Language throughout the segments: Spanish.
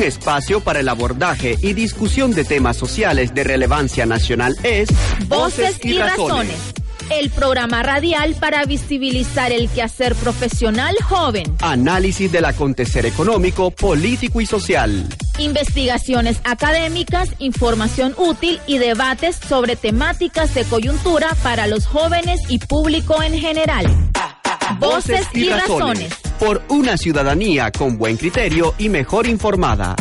Un espacio para el abordaje y discusión de temas sociales de relevancia nacional es Voces y Razones. El programa radial para visibilizar el quehacer profesional joven. Análisis del acontecer económico, político y social. Investigaciones académicas, información útil y debates sobre temáticas de coyuntura para los jóvenes y público en general. Voces y, razones. Por una ciudadanía con buen criterio y mejor informada.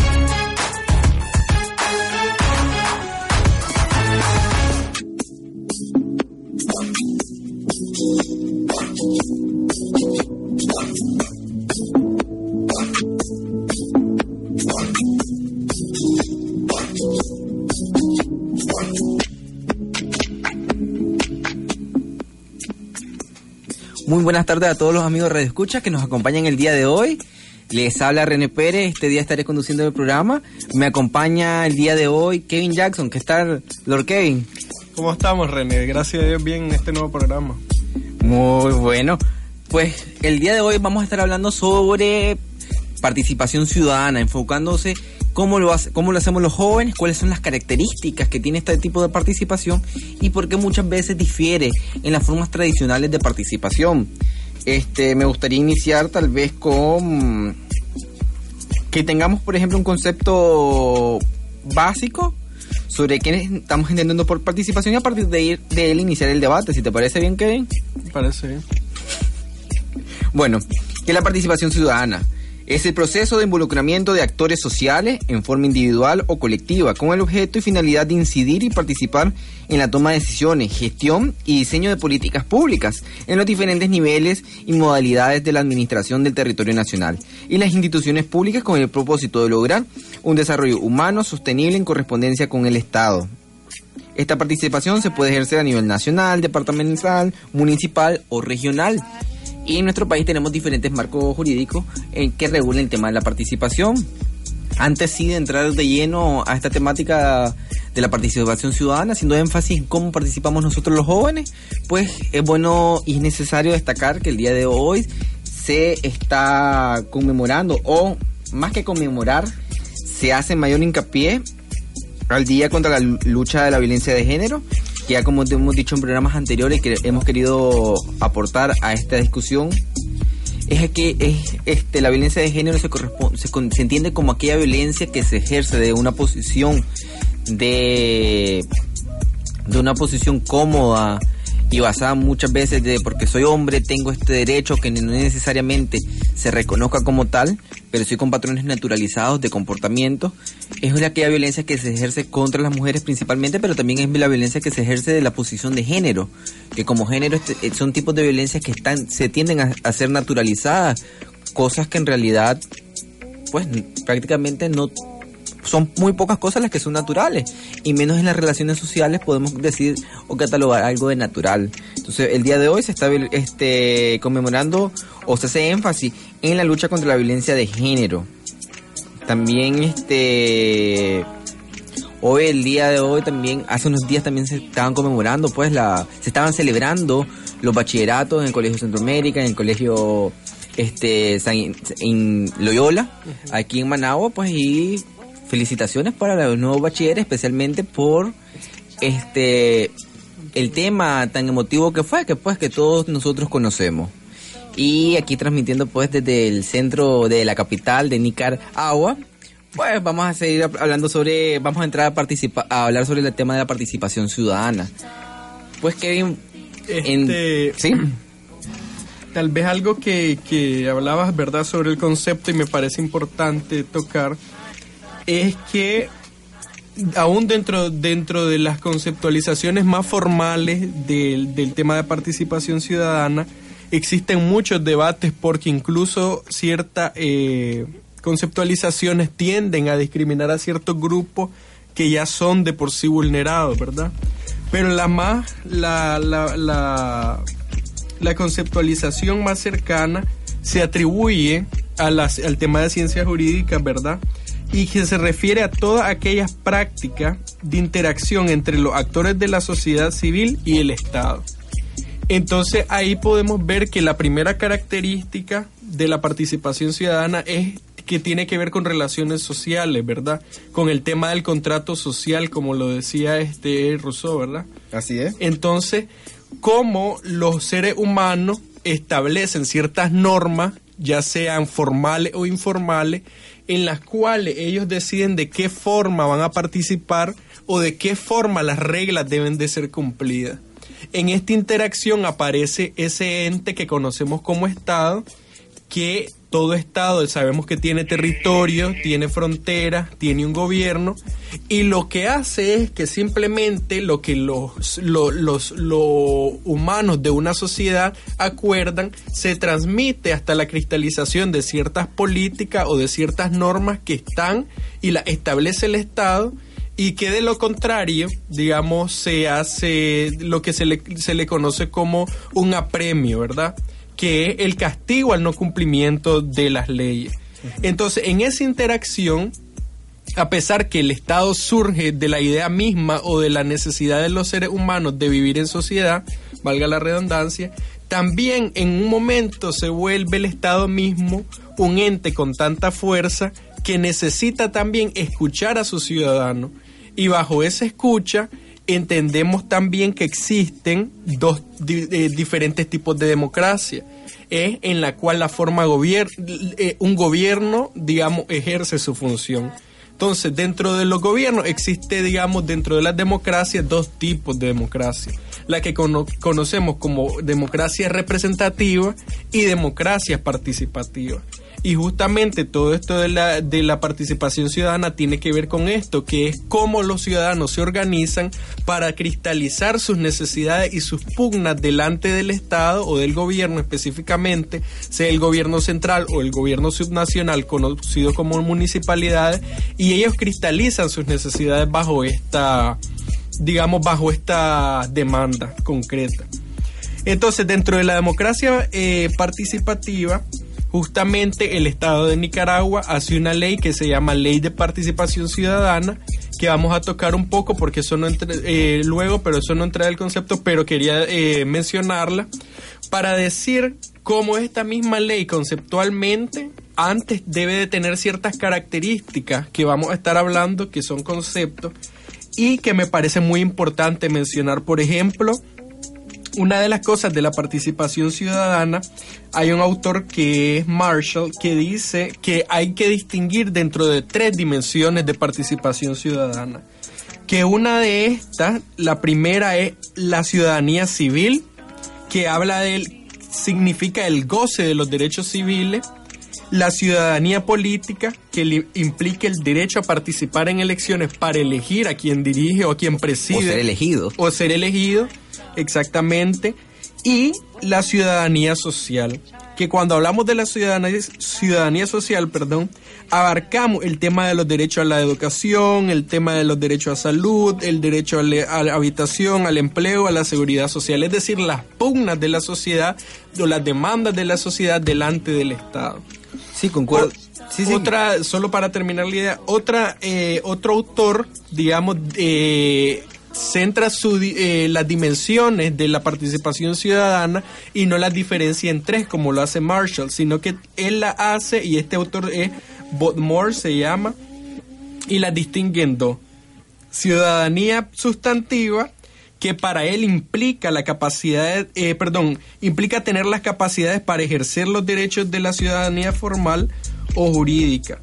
Muy buenas tardes a todos los amigos de Escucha que nos acompañan el día de hoy. Les habla René Pérez, este día estaré conduciendo el programa. Me acompaña el día de hoy Kevin Jackson, ¿qué tal, Lord Kevin? ¿Cómo estamos, René? Gracias a Dios bien en este nuevo programa. Muy bueno. Pues el día de hoy vamos a estar hablando sobre participación ciudadana, enfocándose cómo lo, hace, cómo lo hacemos los jóvenes, cuáles son las características que tiene este tipo de participación y por qué muchas veces difiere en las formas tradicionales de participación. Este, me gustaría iniciar tal vez con que tengamos, por ejemplo, un concepto básico sobre qué estamos entendiendo por participación y a partir de, ir, de él iniciar el debate. Si te parece bien, Kevin. Me parece bien. Bueno, ¿qué es la participación ciudadana? Es el proceso de involucramiento de actores sociales en forma individual o colectiva, con el objeto y finalidad de incidir y participar en la toma de decisiones, gestión y diseño de políticas públicas en los diferentes niveles y modalidades de la administración del territorio nacional y las instituciones públicas con el propósito de lograr un desarrollo humano sostenible en correspondencia con el Estado. Esta participación se puede ejercer a nivel nacional, departamental, municipal o regional y en nuestro país tenemos diferentes marcos jurídicos en que regulan el tema de la participación. Antes de entrar de lleno a esta temática de la participación ciudadana, haciendo énfasis en cómo participamos nosotros los jóvenes, pues es bueno y es necesario destacar que el día de hoy se está conmemorando, o más que conmemorar, se hace mayor hincapié al Día contra la Lucha de la Violencia de Género que ya como hemos dicho en programas anteriores que hemos querido aportar a esta discusión es que es, este, la violencia de género se, corresponde, se, entiende como aquella violencia que se ejerce de una posición de, de una posición cómoda y basada muchas veces de porque soy hombre tengo este derecho que no necesariamente se reconozca como tal, pero soy con patrones naturalizados de comportamiento. Es aquella violencia que se ejerce contra las mujeres principalmente, pero también es la violencia que se ejerce de la posición de género, que como género este, eh, son tipos de violencias que están se tienden a, a ser naturalizadas, cosas que en realidad pues prácticamente no son muy pocas cosas las que son naturales y menos en las relaciones sociales podemos decir o catalogar algo de natural. Entonces, el día de hoy se está este, conmemorando o se hace énfasis en la lucha contra la violencia de género. También este hoy el día de hoy también hace unos días también se estaban conmemorando pues la se estaban celebrando los bachilleratos en el Colegio Centroamérica, en el Colegio este en Loyola, aquí en Managua, pues y felicitaciones para los nuevos bachilleres, especialmente por este el tema tan emotivo que fue, que pues que todos nosotros conocemos. Y aquí transmitiendo pues desde el centro de la capital de Nicaragua, pues vamos a seguir hablando sobre, vamos a entrar a participar, a hablar sobre el tema de la participación ciudadana. Pues Kevin, este, ¿sí? Tal vez algo que, que hablabas, ¿verdad?, sobre el concepto y me parece importante tocar es que aún dentro, dentro de las conceptualizaciones más formales del, del tema de participación ciudadana, existen muchos debates porque incluso cierta, eh, conceptualizaciones tienden a discriminar a ciertos grupos que ya son de por sí vulnerados, ¿verdad? Pero la más, la, la, la, la conceptualización más cercana se atribuye a las, al tema de ciencias jurídicas, ¿verdad? Y que se refiere a todas aquellas prácticas de interacción entre los actores de la sociedad civil y el Estado. Entonces ahí podemos ver que la primera característica de la participación ciudadana es que tiene que ver con relaciones sociales, ¿verdad? Con el tema del contrato social, como lo decía este Rousseau, ¿verdad? Así es. Entonces, cómo los seres humanos establecen ciertas normas, ya sean formales o informales, en las cuales ellos deciden de qué forma van a participar o de qué forma las reglas deben de ser cumplidas. En esta interacción aparece ese ente que conocemos como Estado, que todo Estado sabemos que tiene territorio, tiene fronteras, tiene un gobierno, y lo que hace es que simplemente lo que los, los, humanos de una sociedad acuerdan se transmite hasta la cristalización de ciertas políticas o de ciertas normas que están y las establece el Estado y que de lo contrario, digamos, se hace lo que se le, se le conoce como un apremio, ¿verdad? Que es el castigo al no cumplimiento de las leyes. Entonces, en esa interacción, a pesar que el Estado surge de la idea misma o de la necesidad de los seres humanos de vivir en sociedad, valga la redundancia, también en un momento se vuelve el Estado mismo un ente con tanta fuerza que necesita también escuchar a sus ciudadanos y bajo esa escucha entendemos también que existen dos eh, diferentes tipos de democracia. Es en la cual la forma gobierno, eh, un gobierno, digamos, ejerce su función. Entonces, dentro de los gobiernos existe, digamos, dentro de las democracias dos tipos de democracia. La que conocemos como democracia representativa y democracia participativa. Y justamente todo esto de la, de la participación ciudadana tiene que ver con esto, que es cómo los ciudadanos se organizan para cristalizar sus necesidades y sus pugnas delante del Estado o del gobierno específicamente, sea el gobierno central o el gobierno subnacional conocido como municipalidades, y ellos cristalizan sus necesidades bajo esta, digamos, bajo esta demanda concreta. Entonces, dentro de la democracia eh, participativa, justamente el Estado de Nicaragua hace una ley que se llama Ley de Participación Ciudadana, que vamos a tocar un poco porque eso no entra, eh, luego, pero eso no entra el concepto, pero quería eh, mencionarla para decir cómo esta misma ley conceptualmente antes debe de tener ciertas características que vamos a estar hablando, que son conceptos, y que me parece muy importante mencionar, por ejemplo, una de las cosas de la participación ciudadana, hay un autor que es Marshall que dice que hay que distinguir dentro de tres dimensiones de participación ciudadana. Que una de estas, la primera es la ciudadanía civil, que habla del, significa el goce de los derechos civiles, la ciudadanía política, que implica el derecho a participar en elecciones para elegir a quien dirige o a quien preside. O ser elegido. O ser elegido exactamente, y la ciudadanía social, que cuando hablamos de la ciudadanía, ciudadanía social, perdón, abarcamos el tema de los derechos a la educación, el tema de los derechos a salud, el derecho a, la habitación, al empleo, a la seguridad social, es decir, las pugnas de la sociedad o las demandas de la sociedad delante del Estado. Sí, concuerdo. Otra, solo para terminar la idea, otra, eh, otro autor, digamos, eh, centra su, eh, las dimensiones de la participación ciudadana y no las diferencia en tres como lo hace Marshall, sino que él la hace y este autor es Botmore se llama y la distingue en dos. Ciudadanía sustantiva que para él implica la capacidad, eh, perdón, implica tener las capacidades para ejercer los derechos de la ciudadanía formal o jurídica.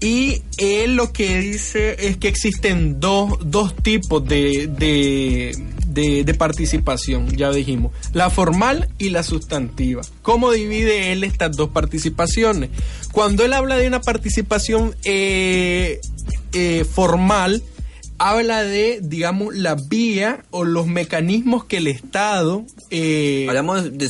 Y él lo que dice es que existen dos, dos tipos de, de, participación, ya dijimos, la formal y la sustantiva. ¿Cómo divide él estas dos participaciones? Cuando él habla de una participación eh, eh, formal, habla de, digamos, la vía o los mecanismos que el Estado... Eh, hablamos de,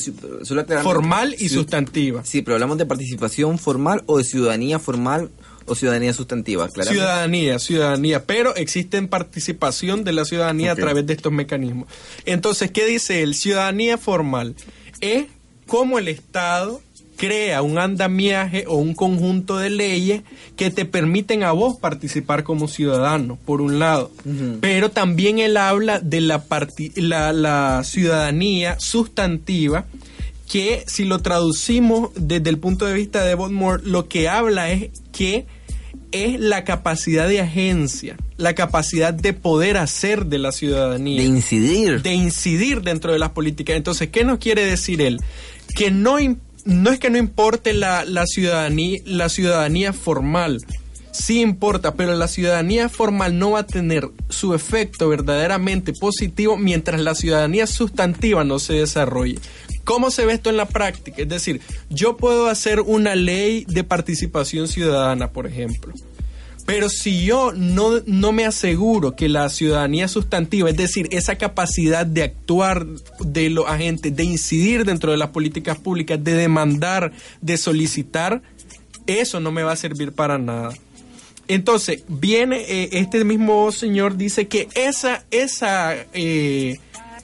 formal y sustantiva. Sí, pero hablamos de participación formal o de ciudadanía formal o ciudadanía sustantiva, claro. Ciudadanía, ciudadanía, pero existe participación de la ciudadanía a través de estos mecanismos. Entonces, ¿qué dice él? Ciudadanía formal es como el Estado crea un andamiaje o un conjunto de leyes que te permiten a vos participar como ciudadano, por un lado. Pero también él habla de la, la, la ciudadanía sustantiva, que si lo traducimos desde el punto de vista de Moore, lo que habla es que es la capacidad de agencia, la capacidad de poder hacer de la ciudadanía. De incidir. De incidir dentro de las políticas. Entonces, ¿qué nos quiere decir él? Que no, no es que no importe la, la, ciudadanía, la ciudadanía formal, sí importa, pero la ciudadanía formal no va a tener su efecto verdaderamente positivo mientras la ciudadanía sustantiva no se desarrolle. ¿Cómo se ve esto en la práctica? Es decir, yo puedo hacer una ley de participación ciudadana, por ejemplo. Pero si yo no, no me aseguro que la ciudadanía sustantiva, es decir, esa capacidad de actuar de los agentes, de incidir dentro de las políticas públicas, de demandar, de solicitar, eso no me va a servir para nada. Entonces, viene eh, este mismo señor, dice que esa, esa eh,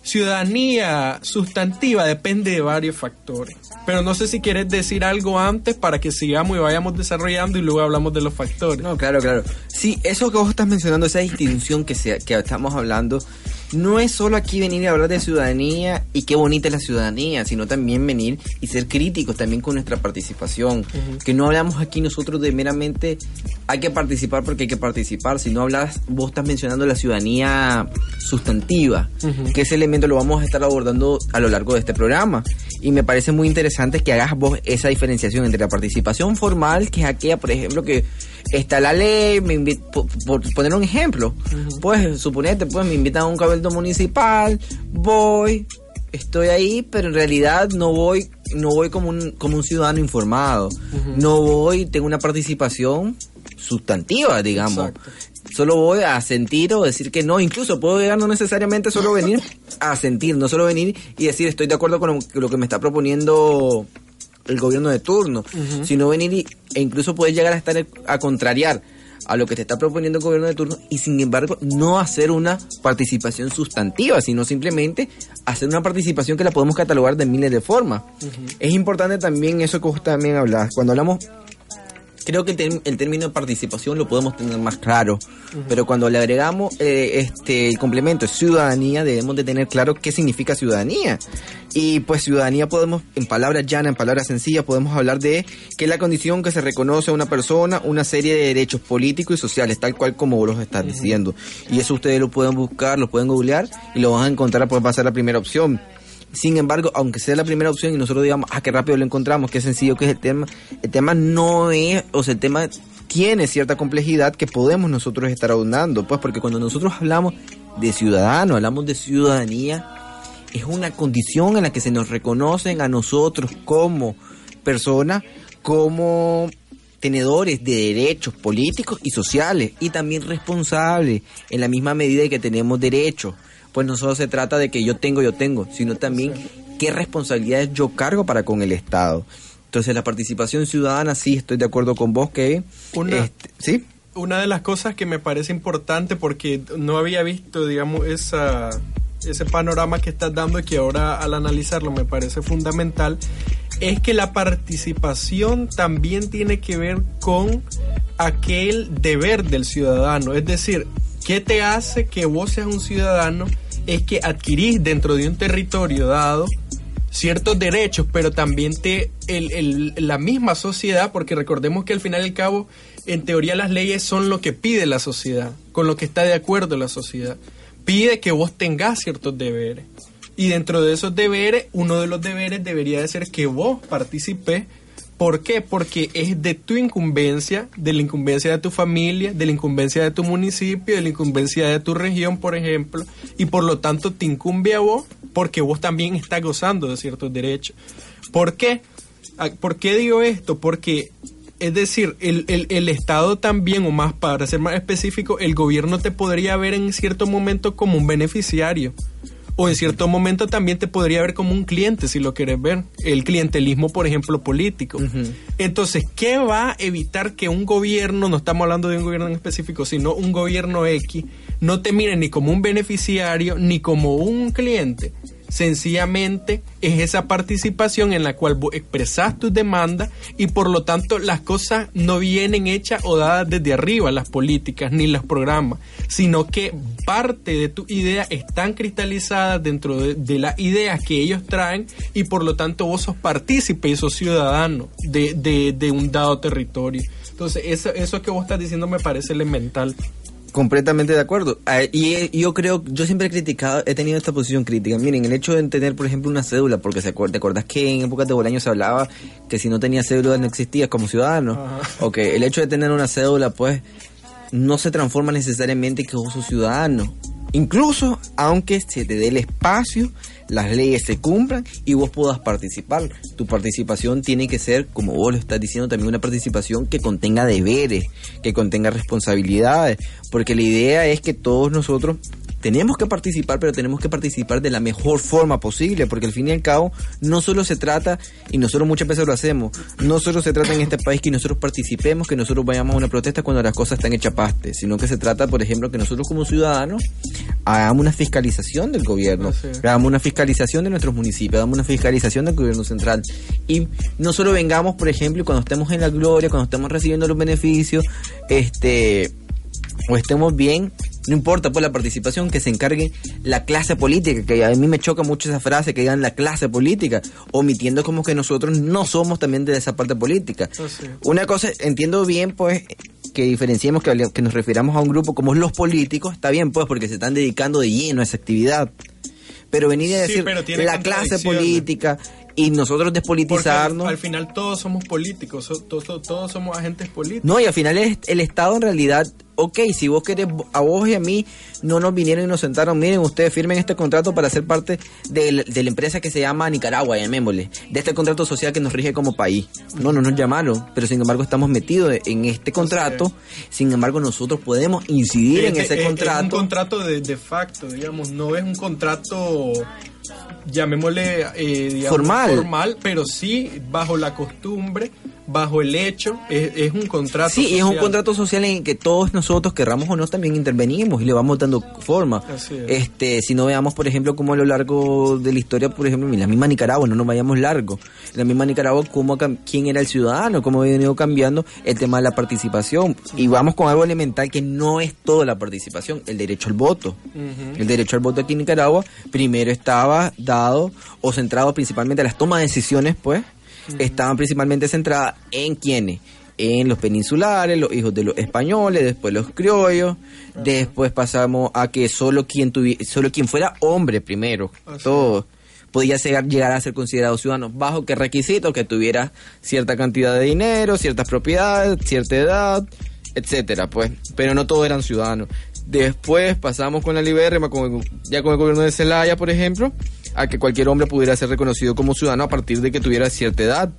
ciudadanía sustantiva depende de varios factores. Pero no sé si quieres decir algo antes para que sigamos y vayamos desarrollando y luego hablamos de los factores. No, claro, claro. Sí, eso que vos estás mencionando, esa distinción que, se, que estamos hablando, no es solo aquí venir a hablar de ciudadanía y qué bonita es la ciudadanía, sino también venir y ser críticos también con nuestra participación. Que no hablamos aquí nosotros de meramente hay que participar porque hay que participar, sino hablas, vos estás mencionando la ciudadanía sustantiva, que ese elemento lo vamos a estar abordando a lo largo de este programa. Y me parece muy interesante que hagas vos esa diferenciación entre la participación formal, que es aquella, por ejemplo, que está la ley, me por, poner un ejemplo, pues suponete, pues me invitan a un municipal, voy, estoy ahí, pero en realidad no voy, no voy como un, como un ciudadano informado, no voy, tengo una participación sustantiva, digamos. Solo voy a sentir o decir que no, incluso puedo llegar no necesariamente solo venir a sentir, no solo venir y decir estoy de acuerdo con lo que me está proponiendo el gobierno de turno, sino venir e incluso puedes llegar a estar a contrariar a lo que te está proponiendo el gobierno de turno y sin embargo no hacer una participación sustantiva, sino simplemente hacer una participación que la podemos catalogar de miles de formas. Es importante también eso que vos también hablas, cuando hablamos creo que el, término de participación lo podemos tener más claro, pero cuando le agregamos eh, este el complemento ciudadanía, debemos de tener claro qué significa ciudadanía. Y pues ciudadanía podemos, en palabras llanas, en palabras sencillas, podemos hablar de que es la condición que se reconoce a una persona una serie de derechos políticos y sociales, tal cual como vos los estás diciendo. Y eso ustedes lo pueden buscar, lo pueden googlear y lo van a encontrar, pues va a ser la primera opción. Sin embargo, aunque sea la primera opción y nosotros digamos, ah, qué rápido lo encontramos, qué sencillo que es el tema, el tema no es, o sea, el tema tiene cierta complejidad que podemos nosotros estar ahondando, pues porque cuando nosotros hablamos de ciudadano, hablamos de ciudadanía, es una condición en la que se nos reconocen a nosotros como personas, como tenedores de derechos políticos y sociales y también responsables en la misma medida que tenemos derechos pues no solo se trata de que yo tengo, yo tengo, sino también qué responsabilidades yo cargo para con el Estado. Entonces la participación ciudadana, sí, estoy de acuerdo con vos, que... Una, este, ¿Sí? Una de las cosas que me parece importante porque no había visto, digamos, esa, ese panorama que estás dando y que ahora al analizarlo me parece fundamental, es que la participación también tiene que ver con aquel deber del ciudadano. Es decir, ¿qué te hace que vos seas un ciudadano? Es que adquirís dentro de un territorio dado ciertos derechos, pero también te la misma sociedad, porque recordemos que al final y al cabo, en teoría las leyes son lo que pide la sociedad, con lo que está de acuerdo la sociedad. Pide que vos tengas ciertos deberes. Y dentro de esos deberes, uno de los deberes debería de ser que vos participes ¿Por qué? Porque es de tu incumbencia, de la incumbencia de tu familia, de la incumbencia de tu municipio, de la incumbencia de tu región, por ejemplo, y por lo tanto te incumbe a vos porque vos también estás gozando de ciertos derechos. ¿Por qué? Ah, ¿Por qué digo esto? Porque Es decir, el, el, el, Estado también, o más para ser más específico, el gobierno te podría ver en cierto momento como un beneficiario. O en cierto momento también te podría ver como un cliente, si lo quieres ver. El clientelismo, por ejemplo, político. Entonces, ¿qué va a evitar que un gobierno, no estamos hablando de un gobierno en específico, sino un gobierno X, no te mire ni como un beneficiario ni como un cliente? Sencillamente es esa participación en la cual vos expresás tus demandas y por lo tanto las cosas no vienen hechas o dadas desde arriba, las políticas ni los programas, sino que parte de tu idea están cristalizadas dentro de, las ideas que ellos traen y por lo tanto vos sos partícipe y sos ciudadano de, un dado territorio. Entonces eso, eso que vos estás diciendo me parece elemental. Completamente de acuerdo. Y yo creo, yo siempre he criticado, he tenido esta posición crítica. Miren, el hecho de tener, por ejemplo, una cédula, porque se acuerda, te acuerdas que en épocas de Bolaño se hablaba que si no tenía cédula no existías como ciudadano. O que el hecho de tener una cédula, pues, no se transforma necesariamente que vos sos ciudadano. Incluso aunque se te dé el espacio, las leyes se cumplan y vos puedas participar. Tu participación tiene que ser, como vos lo estás diciendo, también una participación que contenga deberes, que contenga responsabilidades, porque la idea es que todos nosotros tenemos que participar, pero tenemos que participar de la mejor forma posible, porque al fin y al cabo no solo se trata, y nosotros muchas veces lo hacemos, no solo se trata en este país que nosotros participemos, que nosotros vayamos a una protesta cuando las cosas están hechas paste, sino que se trata, por ejemplo, que nosotros como ciudadanos hagamos una fiscalización del gobierno, hagamos una fiscalización de nuestros municipios, hagamos una fiscalización del gobierno central, y no solo vengamos, por ejemplo, cuando estemos en la gloria, cuando estemos recibiendo los beneficios, este o estemos bien, no importa pues la participación, que se encargue la clase política, que a mí me choca mucho esa frase, que digan la clase política, omitiendo como que nosotros no somos también de esa parte política. Una cosa, entiendo bien pues que diferenciemos, que, que nos refiramos a un grupo como los políticos, está bien pues porque se están dedicando de lleno a esa actividad. Pero venir a decir la clase política y nosotros despolitizarnos. Al, final todos somos políticos, todos, todos, somos agentes políticos. No, y al final el, el Estado en realidad ok, si vos querés, a vos y a mí no nos vinieron y nos sentaron, miren, ustedes firmen este contrato para ser parte de, la empresa que se llama Nicaragua, llamémosle, de este contrato social que nos rige como país. No, no nos llamaron, pero sin embargo estamos metidos en este contrato, sin embargo nosotros podemos incidir en ese contrato. Es un contrato de, de facto, digamos, no es un contrato llamémosle eh, formal. formal, pero sí bajo la costumbre bajo el hecho, es, un contrato sí, social. es un contrato social en que todos nosotros, querramos o no, también intervenimos y le vamos dando forma. Este, si no veamos, por ejemplo, como a lo largo de la historia, por ejemplo, en la misma Nicaragua, no nos vayamos largo, en la misma Nicaragua, cómo, quién era el ciudadano, cómo ha venido cambiando el tema de la participación. Y vamos con algo elemental que no es toda la participación, el derecho al voto. El derecho al voto aquí en Nicaragua primero estaba dado o centrado principalmente a las tomas de decisiones, pues, estaban principalmente centradas en quiénes, en los peninsulares, los hijos de los españoles, después los criollos, después pasamos a que solo quien solo quien fuera hombre primero, todo podía llegar a ser considerado ciudadano bajo qué requisito que tuviera cierta cantidad de dinero, ciertas propiedades, cierta edad, etcétera, pues, pero no todos eran ciudadanos. Después pasamos con la libérrima, ya con el gobierno de Celaya, por ejemplo, a que cualquier hombre pudiera ser reconocido como ciudadano a partir de que tuviera cierta edad.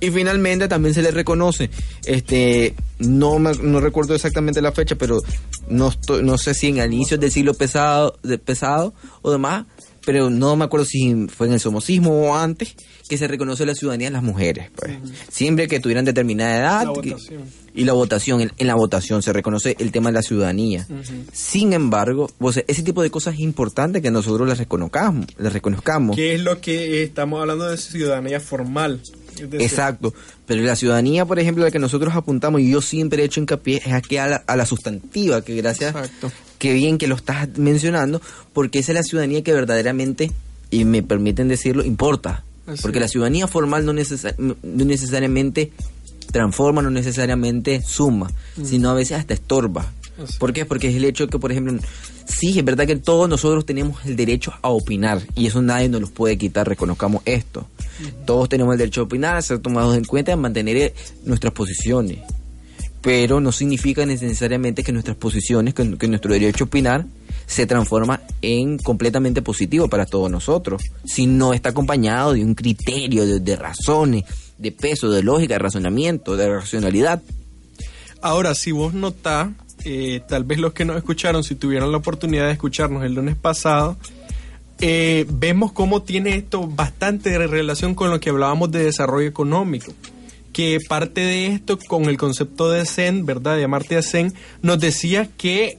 Y finalmente también se le reconoce, este, no, no recuerdo exactamente la fecha, pero no, no sé si en el inicio del siglo pesado, de pesado o demás, pero no me acuerdo si fue en el somocismo o antes, que se reconoce la ciudadanía de las mujeres. Pues. Siempre que tuvieran determinada edad. y la votación, en, la votación se reconoce el tema de la ciudadanía. Sin embargo, ese tipo de cosas es importante que nosotros las reconozcamos, las reconozcamos. ¿Qué es lo que estamos hablando de ciudadanía formal? Exacto, pero la ciudadanía, por ejemplo, a la que nosotros apuntamos, y yo siempre he hecho hincapié, es aquí a la, a la sustantiva, que gracias Exacto qué bien que lo estás mencionando, porque esa es la ciudadanía que verdaderamente, y me permiten decirlo, importa. Porque la ciudadanía formal no, necesariamente transforma, no necesariamente suma, sino a veces hasta estorba. ¿Por qué? Porque es el hecho que, por ejemplo, sí, es verdad que todos nosotros tenemos el derecho a opinar y eso nadie nos lo puede quitar, reconozcamos esto. Todos tenemos el derecho a opinar, a ser tomados en cuenta, a mantener nuestras posiciones pero no significa necesariamente que nuestras posiciones, que, nuestro derecho a opinar se transforma en completamente positivo para todos nosotros, si no está acompañado de un criterio, de, razones, de peso, de lógica, de razonamiento, de racionalidad. Ahora, si vos notás, eh, tal vez los que nos escucharon, si tuvieron la oportunidad de escucharnos el lunes pasado, eh, vemos cómo tiene esto bastante relación con lo que hablábamos de desarrollo económico que parte de esto con el concepto de Zen, ¿verdad? De Amartya Zen, nos decía que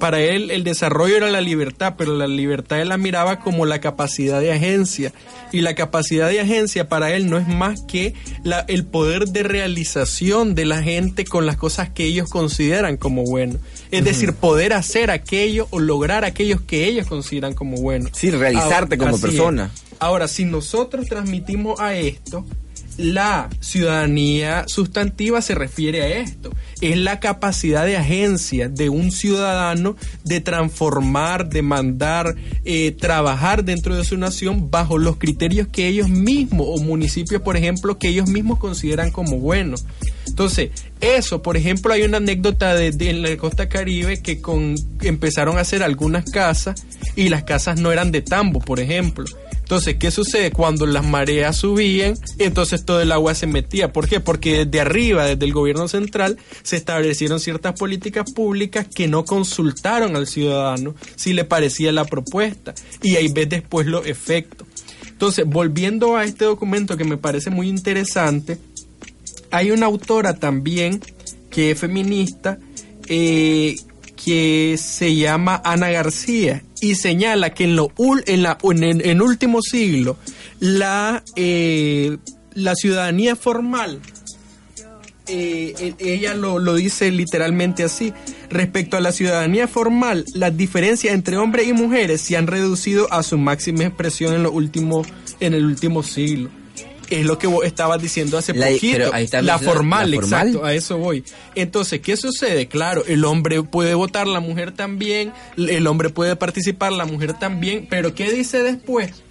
para él el desarrollo era la libertad, pero la libertad él la miraba como la capacidad de agencia. Y la capacidad de agencia para él no es más que la, el poder de realización de la gente con las cosas que ellos consideran como bueno. Es decir, poder hacer aquello o lograr aquellos que ellos consideran como bueno. Sí, realizarte como persona. Ahora, si nosotros transmitimos a esto, la ciudadanía sustantiva se refiere a esto. Es la capacidad de agencia de un ciudadano de transformar, de mandar, eh, trabajar dentro de su nación bajo los criterios que ellos mismos, o municipios, por ejemplo, que ellos mismos consideran como buenos. Entonces, eso, por ejemplo, hay una anécdota de, en la costa caribe que empezaron a hacer algunas casas y las casas no eran de tambo, por ejemplo entonces, ¿qué sucede? Cuando las mareas subían, entonces todo el agua se metía. ¿Por qué? Porque desde arriba, desde el gobierno central, se establecieron ciertas políticas públicas que no consultaron al ciudadano si le parecía la propuesta. Y ahí ves después los efectos. Entonces, volviendo a este documento que me parece muy interesante, hay una autora también que es feminista eh, que se llama Ana García y señala que en, lo, en, la, en, último siglo la, eh, la ciudadanía formal, eh, ella lo, lo, dice literalmente así, respecto a la ciudadanía formal, las diferencias entre hombres y mujeres se han reducido a su máxima expresión en, en el último siglo es lo que vos estabas diciendo hace poquito. la, formal, exacto, a eso voy. Entonces, ¿qué sucede? Claro, el hombre puede votar, la mujer también, el hombre puede participar, la mujer también, pero ¿qué dice después?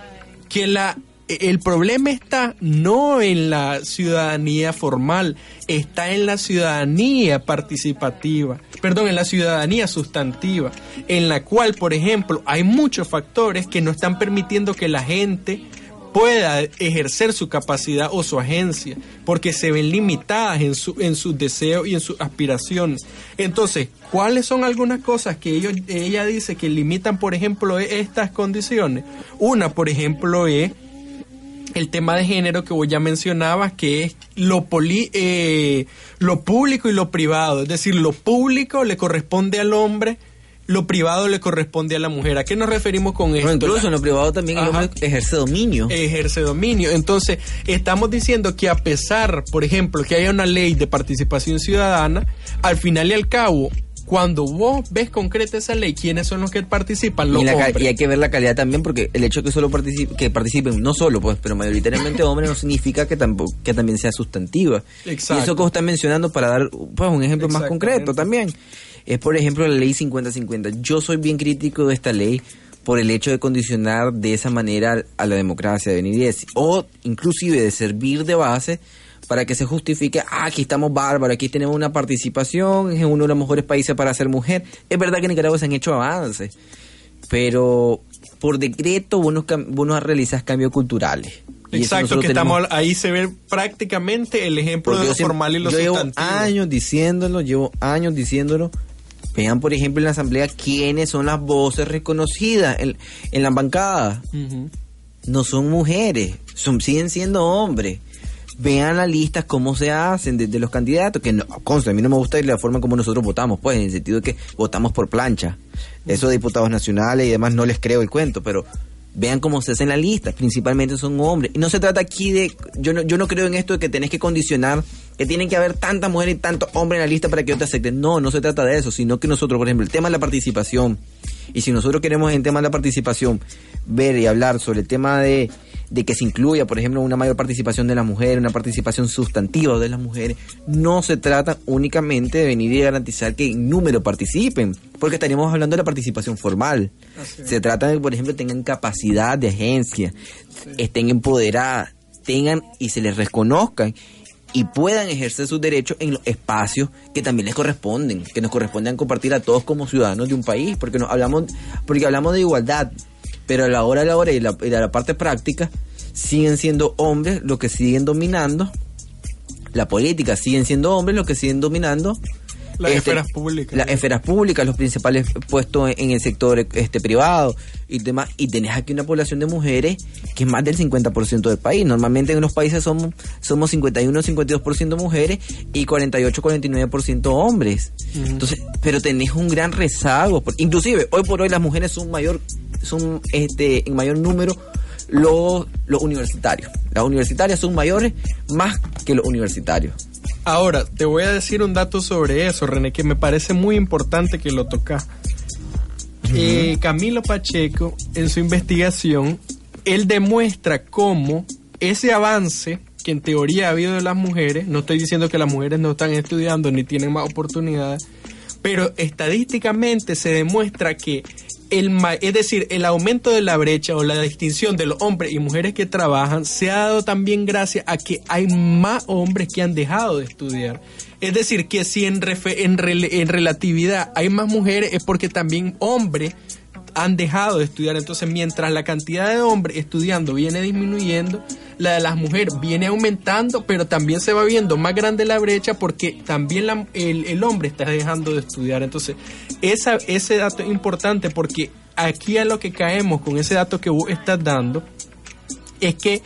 Que la el problema está no en la ciudadanía formal, está en la ciudadanía participativa, perdón, en la ciudadanía sustantiva, en la cual, por ejemplo, hay muchos factores que no están permitiendo que la gente pueda ejercer su capacidad o su agencia, porque se ven limitadas en, en sus deseos y en sus aspiraciones. Entonces, ¿cuáles son algunas cosas que ellos, ella dice que limitan, por ejemplo, estas condiciones? Una, por ejemplo, es el tema de género que vos ya mencionabas, que es lo, poli, eh, lo público y lo privado. Es decir, lo público le corresponde al hombre lo privado le corresponde a la mujer. ¿A qué nos referimos con esto? incluso en lo privado también el hombre ejerce dominio. Ejerce dominio. Entonces, estamos diciendo que a pesar, por ejemplo, que haya una ley de participación ciudadana, al final y al cabo, cuando vos ves concreta esa ley, ¿quiénes son los que participan? y, hay que ver la calidad también, porque el hecho de que solo participen, que participen, no solo, pues, pero mayoritariamente hombres, no significa que tampoco que también sea sustantiva. Exacto. Y eso que vos estás mencionando para dar pues, un ejemplo más concreto también es, por ejemplo, la ley 50-50. Yo soy bien crítico de esta ley por el hecho de condicionar de esa manera a la democracia, de decir, o inclusive de servir de base para que se justifique, ah, aquí estamos bárbaros, aquí tenemos una participación, es uno de los mejores países para ser mujer. Es verdad que en Nicaragua se han hecho avances, pero por decreto vos no, vos realizas cambios culturales. Exacto, que estamos ahí se ve prácticamente el ejemplo de lo formal y lo yo llevo años diciéndolo, llevo años diciéndolo, Vean, por ejemplo, en la asamblea quiénes son las voces reconocidas en, en la bancada. No son mujeres, son, siguen siendo hombres. Vean las listas, cómo se hacen de, los candidatos, que no, consta, a mí no me gusta la forma como nosotros votamos, pues, en el sentido de que votamos por plancha. Esos diputados nacionales y demás no les creo el cuento, pero vean cómo se hacen las listas, principalmente son hombres. Y no se trata aquí de, yo no, yo no creo en esto de que tenés que condicionar, que tienen que haber tantas mujeres y tantos hombres en la lista para que yo te acepten. No, no se trata de eso, sino que nosotros, por ejemplo, el tema de la participación, y si nosotros queremos en tema de la participación ver y hablar sobre el tema de de que se incluya, por ejemplo, una mayor participación de las mujeres, una participación sustantiva de las mujeres, no se trata únicamente de venir y garantizar que en número participen, porque estaríamos hablando de la participación formal. Se trata de, por ejemplo, tengan capacidad de agencia, estén empoderadas, tengan y se les reconozcan y puedan ejercer sus derechos en los espacios que también les corresponden, que nos corresponden compartir a todos como ciudadanos de un país, porque nos hablamos, porque hablamos de igualdad, pero a la hora de la hora y la, la parte práctica siguen siendo hombres los que siguen dominando la política, siguen siendo hombres los que siguen dominando Las este, esferas públicas. Las esferas públicas, los principales puestos en, el sector este privado y demás. Y tenés aquí una población de mujeres que es más del 50% del país. Normalmente en los países somos, somos 51 52% mujeres y 48 49% hombres. Entonces, pero tenés un gran rezago. Por- Inclusive, hoy por hoy las mujeres son mayor, son este, en mayor número los, los universitarios. Las universitarias son mayores más que los universitarios. Ahora, te voy a decir un dato sobre eso, René, que me parece muy importante que lo tocas. Eh, Camilo Pacheco, en su investigación, él demuestra cómo ese avance que en teoría ha habido de las mujeres, no estoy diciendo que las mujeres no están estudiando ni tienen más oportunidades, pero estadísticamente se demuestra que el es decir, el aumento de la brecha o la distinción de los hombres y mujeres que trabajan se ha dado también gracias a que hay más hombres que han dejado de estudiar. Es decir, que si en, en, en relatividad hay más mujeres es porque también hombres han dejado de estudiar. Entonces, mientras la cantidad de hombres estudiando viene disminuyendo, la de las mujeres viene aumentando, pero también se va viendo más grande la brecha porque también el, hombre está dejando de estudiar. Entonces, ese dato es importante porque aquí a lo que caemos con ese dato que vos estás dando es que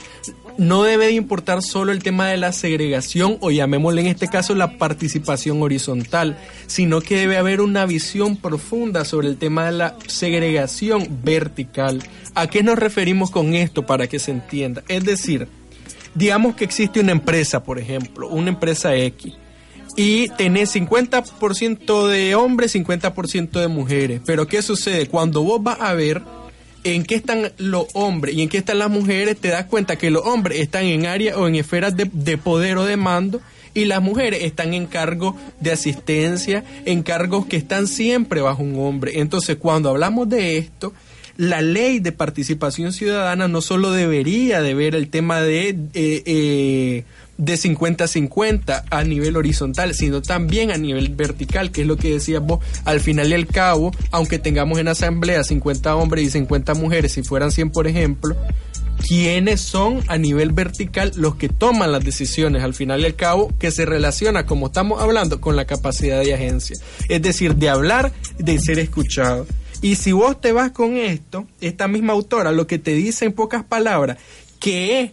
no debe de importar solo el tema de la segregación o llamémosle en este caso la participación horizontal, sino que debe haber una visión profunda sobre el tema de la segregación vertical. ¿A qué nos referimos con esto para que se entienda? Es decir, digamos que existe una empresa, por ejemplo, una empresa X, y tenés 50% de hombres, 50% de mujeres. Pero ¿qué sucede? Cuando vos vas a ver en qué están los hombres y en qué están las mujeres, te das cuenta que los hombres están en áreas o en esferas de, de poder o de mando y las mujeres están en cargos de asistencia, en cargos que están siempre bajo un hombre. Entonces, cuando hablamos de esto, la ley de participación ciudadana no solo debería de ver el tema de, eh, eh, de 50-50 a nivel horizontal, sino también a nivel vertical, que es lo que decías vos, al final y al cabo, aunque tengamos en asamblea 50 hombres y 50 mujeres, si fueran 100 por ejemplo, quiénes son a nivel vertical los que toman las decisiones al final y al cabo que se relaciona como estamos hablando con la capacidad de agencia. Es decir de hablar de ser escuchado. Y si vos te vas con esto esta misma autora lo que te dice en pocas palabras que es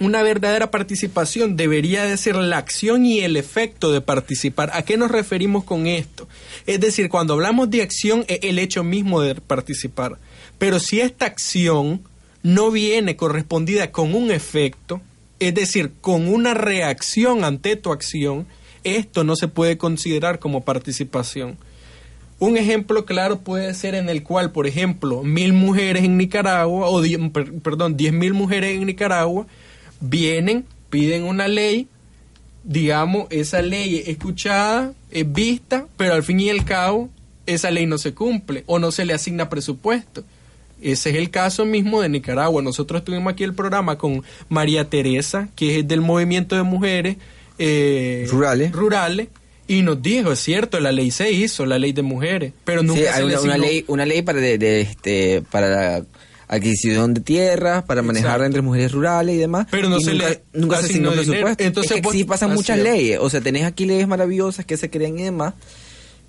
una verdadera participación debería de ser la acción y el efecto de participar. ¿A qué nos referimos con esto? Es decir, cuando hablamos de acción es el hecho mismo de participar. Pero si esta acción no viene correspondida con un efecto, es decir, con una reacción ante tu acción, esto no se puede considerar como participación. Un ejemplo claro puede ser en el cual, por ejemplo, mil mujeres en Nicaragua, o perdón, diez mil mujeres en Nicaragua, vienen, piden una ley, digamos, esa ley es escuchada, es vista, pero al fin y al cabo esa ley no se cumple o no se le asigna presupuesto. Ese es el caso mismo de Nicaragua. Nosotros tuvimos aquí el programa con María Teresa, que es del movimiento de mujeres eh, Rurales. rurales, y nos dijo, es cierto, la ley se hizo, la ley de mujeres, pero nunca Sí, se hay le una, una ley, una ley para de, de, este para la adquisición de tierras, para manejar Exacto. entre mujeres rurales y demás. Pero no y se nunca, le nunca se asignó presupuesto. Entonces, es que vos- sí pasan muchas es. leyes, o sea, tenés aquí leyes maravillosas que se crean y demás.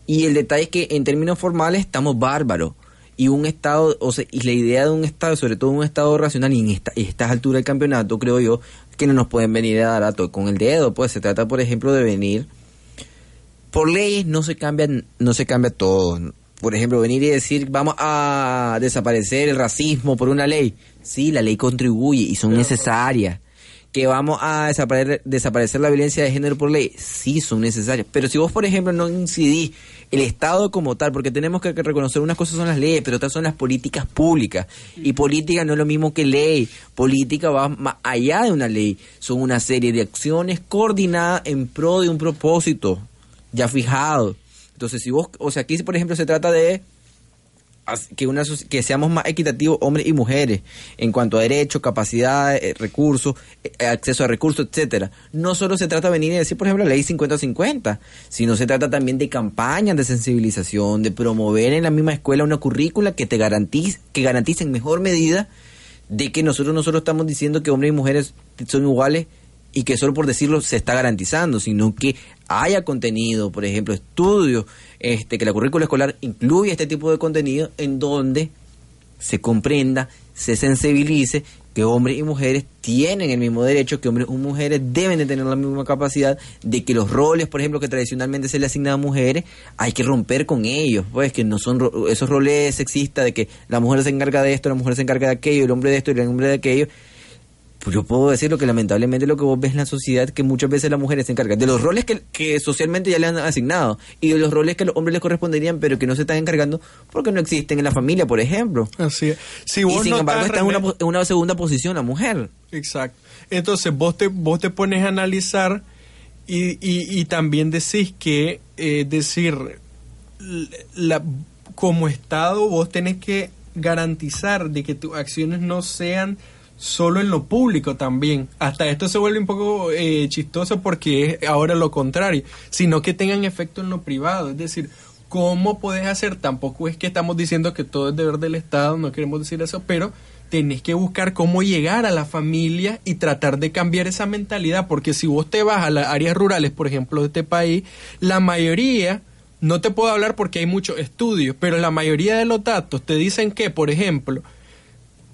Y el detalle es que en términos formales estamos bárbaros. Y un Estado, o sea, y la idea de un Estado, sobre todo un Estado racional, y en esta, estas alturas del campeonato, creo yo, que no nos pueden venir a dar a to- con el dedo. Pues se trata, por ejemplo, de venir por leyes no se cambian, no se cambia todo. Por ejemplo, venir y decir vamos a desaparecer el racismo por una ley. Sí, la ley contribuye y son necesarias. Que vamos a desaparecer, desaparecer la violencia de género por ley. Sí, son necesarias. Pero si vos, por ejemplo, no incidís el Estado como tal, porque tenemos que, que reconocer unas cosas son las leyes, pero otras son las políticas públicas. Y política no es lo mismo que ley. Política va más allá de una ley. Son una serie de acciones coordinadas en pro de un propósito ya fijado. Entonces, si vos, o sea, aquí por ejemplo se trata de que una que seamos más equitativos hombres y mujeres en cuanto a derechos, capacidades, eh, recursos, eh, acceso a recursos, etcétera. No solo se trata de venir y decir, por ejemplo, la ley 50-50, sino se trata también de campañas de sensibilización, de promover en la misma escuela una currícula que te garantice, que garantice en mejor medida de que nosotros nosotros estamos diciendo que hombres y mujeres son iguales y que solo por decirlo se está garantizando, sino que haya contenido, por ejemplo, estudios, este, que la currícula escolar incluya este tipo de contenido en donde se comprenda, se sensibilice que hombres y mujeres tienen el mismo derecho, que hombres y mujeres deben de tener la misma capacidad, de que los roles, por ejemplo, que tradicionalmente se le asignan a mujeres, hay que romper con ellos, pues que no son esos roles sexistas de que la mujer se encarga de esto, la mujer se encarga de aquello, el hombre de esto y el hombre de aquello, yo puedo decir lo que lamentablemente lo que vos ves en la sociedad que muchas veces las mujeres se encargan de los roles que, que socialmente ya le han asignado y de los roles que a los hombres les corresponderían pero que no se están encargando porque no existen en la familia, por ejemplo. Así es. Si y vos sin embargo está en una, en una segunda posición la mujer. Exacto. Entonces vos te, vos te pones a analizar y, y, y también decís que, eh, decir, la, como Estado vos tenés que garantizar de que tus acciones no sean solo en lo público también. Hasta esto se vuelve un poco eh, chistoso porque es ahora lo contrario, sino que tengan efecto en lo privado. Es decir, ¿cómo puedes hacer? Tampoco es que estamos diciendo que todo es deber del Estado, no queremos decir eso, pero tenés que buscar cómo llegar a la familia y tratar de cambiar esa mentalidad, porque si vos te vas a las áreas rurales, por ejemplo, de este país, la mayoría, no te puedo hablar porque hay muchos estudios, pero la mayoría de los datos te dicen que, por ejemplo,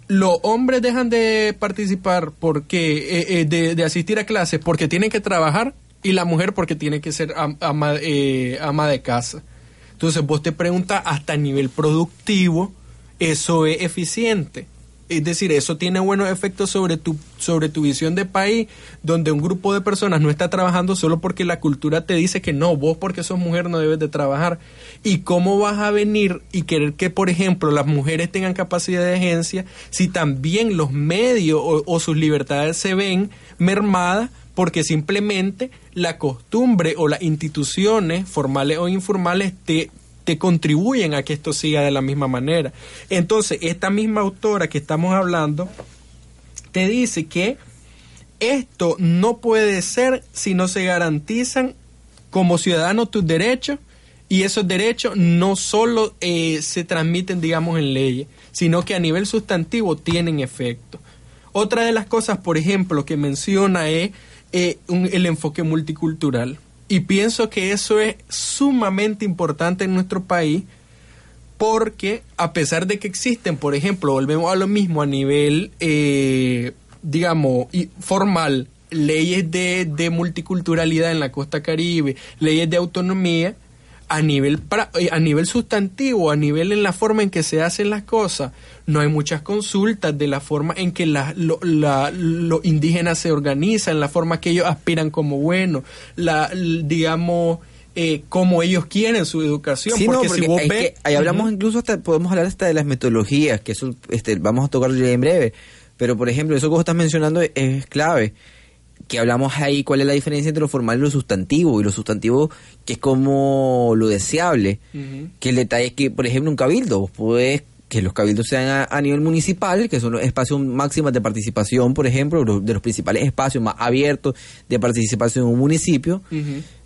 los hombres dejan de participar porque eh, eh, de, de asistir a clases porque tienen que trabajar y la mujer porque tiene que ser am- ama, eh, ama de casa. Entonces vos te preguntas hasta a nivel productivo eso es eficiente. Es decir, eso tiene buenos efectos sobre tu, sobre tu visión de país, donde un grupo de personas no está trabajando solo porque la cultura te dice que no, vos porque sos mujer no debes de trabajar. ¿Y cómo vas a venir y querer que, por ejemplo, las mujeres tengan capacidad de agencia si también los medios o, o sus libertades se ven mermadas porque simplemente la costumbre o las instituciones formales o informales te, te contribuyen a que esto siga de la misma manera. Entonces, esta misma autora que estamos hablando te dice que esto no puede ser si no se garantizan como ciudadanos tus derechos y esos derechos no solo eh, se transmiten, digamos, en leyes, sino que a nivel sustantivo tienen efecto. Otra de las cosas, por ejemplo, que menciona es eh, un- el enfoque multicultural. Y pienso que eso es sumamente importante en nuestro país porque a pesar de que existen, por ejemplo, volvemos a lo mismo a nivel, eh, digamos, formal, leyes de, de multiculturalidad en la costa caribe, leyes de autonomía, a nivel, pra- eh, a nivel sustantivo, a nivel en la forma en que se hacen las cosas, no hay muchas consultas de la forma en que la- lo- la- los indígenas se organizan, la forma que ellos aspiran como buenos, la, digamos, eh, cómo ellos quieren su educación. Sí, no, porque, porque si vos hay ves... que- ahí hablamos incluso hasta, podemos hablar hasta de las metodologías, que eso este, vamos a tocar en breve. Pero, por ejemplo, eso que vos estás mencionando es, es clave. Que hablamos ahí cuál es la diferencia entre lo formal y lo sustantivo. Y lo sustantivo, que es como lo deseable. Que el detalle es que, por ejemplo, un cabildo, vos podés que los cabildos sean a, a nivel municipal, que son los espacios máximos de participación, por ejemplo, los- de los principales espacios más abiertos de participación en un municipio.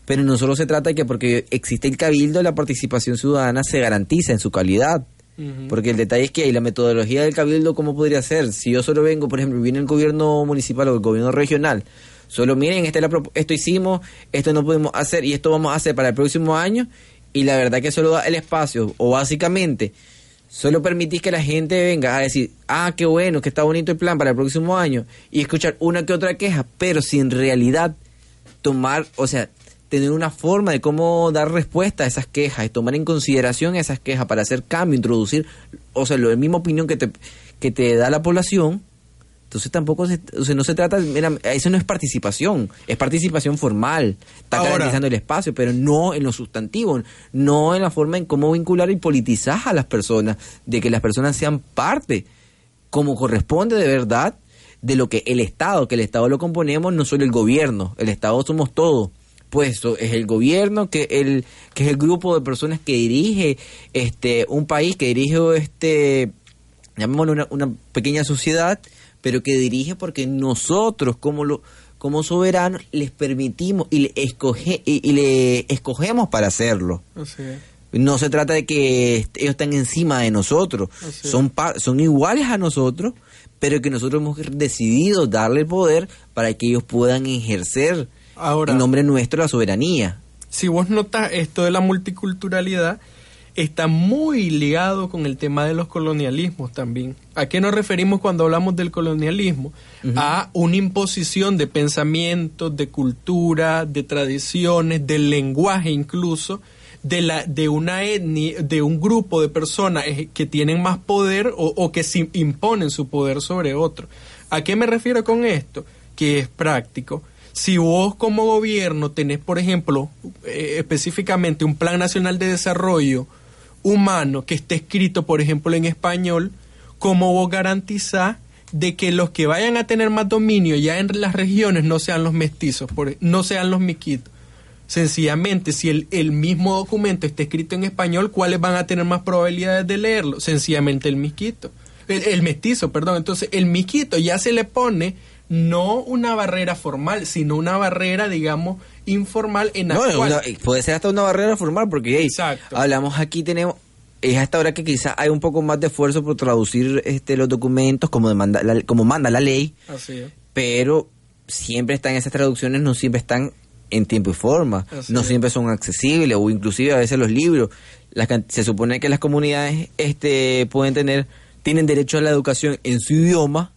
Pero no solo se trata de que porque existe el cabildo, la participación ciudadana se garantiza en su calidad. Porque el detalle es que y la metodología del cabildo, ¿cómo podría ser? Si yo solo vengo, por ejemplo, viene el gobierno municipal o el gobierno regional, solo miren, esta es la esto hicimos, esto no podemos hacer y esto vamos a hacer para el próximo año, y la verdad que solo da el espacio, o básicamente, solo permitís que la gente venga a decir, ah, qué bueno, que está bonito el plan para el próximo año, y escuchar una que otra queja, pero si en realidad tomar, o sea, tener una forma de cómo dar respuesta a esas quejas y tomar en consideración esas quejas para hacer cambio, introducir, o sea, la misma opinión que te, que te da la población. Entonces tampoco se, o sea, no se trata, mira, eso no es participación, es participación formal, está Ahora- garantizando el espacio, pero no en lo sustantivo, no en la forma en cómo vincular y politizar a las personas, de que las personas sean parte, como corresponde de verdad, de lo que el Estado, que el Estado lo componemos no solo el gobierno, el Estado somos todos. Pues es el gobierno que el que es el grupo de personas que dirige este un país, que dirige este llamémoslo una, una pequeña sociedad, pero que dirige porque nosotros como lo como soberanos les permitimos y le escoge y, y le escogemos para hacerlo. Así es. No se trata de que ellos estén encima de nosotros, son, son iguales a nosotros, pero que nosotros hemos decidido darle el poder para que ellos puedan ejercer en nombre nuestro la soberanía. Si vos notas esto de la multiculturalidad, está muy ligado con el tema de los colonialismos también. ¿A qué nos referimos cuando hablamos del colonialismo? A una imposición de pensamientos, de cultura, de tradiciones, del lenguaje incluso, de, la, de una etnia, de un grupo de personas que tienen más poder o, que se imponen su poder sobre otro. ¿A qué me refiero con esto? Que es práctico. Si vos como gobierno tenés, por ejemplo, eh, específicamente un Plan Nacional de Desarrollo humano que esté escrito, por ejemplo, en español, ¿cómo vos garantizás de que los que vayan a tener más dominio ya en las regiones no sean los mestizos, no sean los miquitos? Sencillamente, si el, el, mismo documento está escrito en español, ¿cuáles van a tener más probabilidades de leerlo? Sencillamente el miquito. El, el, mestizo, perdón. Entonces, el miquito ya se le pone no una barrera formal, sino una barrera, digamos, informal en la no, puede ser hasta una barrera formal, porque hablamos aquí, tenemos es hasta ahora que quizás hay un poco más de esfuerzo por traducir este los documentos como demanda como manda la ley pero siempre están esas traducciones no siempre están en tiempo y forma, no siempre son accesibles o inclusive a veces los libros, se supone que las comunidades este pueden tener tienen derecho a la educación en su idioma,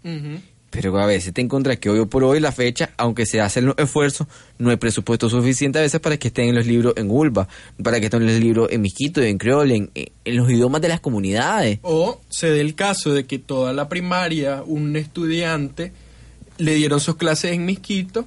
pero a veces te encuentras que hoy por hoy la fecha, aunque se hacen los esfuerzos, no hay presupuesto suficiente a veces para que estén en los libros en Ulva, para que estén en los libros en Misquito, en Creole, en, en los idiomas de las comunidades. O se dé el caso de que toda la primaria, un estudiante le dieron sus clases en Misquito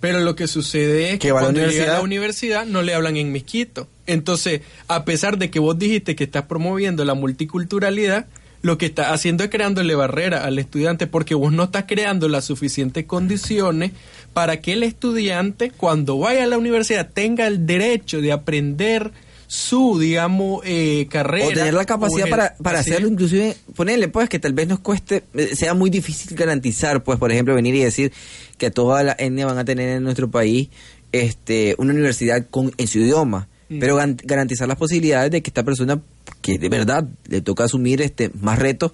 pero lo que sucede es que, cuando llega a la universidad no le hablan en misquito. Entonces, a pesar de que vos dijiste que estás promoviendo la multiculturalidad, lo que estás haciendo es creándole barrera al estudiante porque vos no estás creando las suficientes condiciones para que el estudiante cuando vaya a la universidad tenga el derecho de aprender su, digamos, eh, carrera. O tener la capacidad para, para hacerlo, inclusive, ponerle, pues, que tal vez nos cueste, eh, sea muy difícil garantizar, pues, por ejemplo, venir y decir que toda la etnia van a tener en nuestro país este una universidad con en su idioma, mm. pero garantizar las posibilidades de que esta persona, que de verdad le toca asumir este más retos,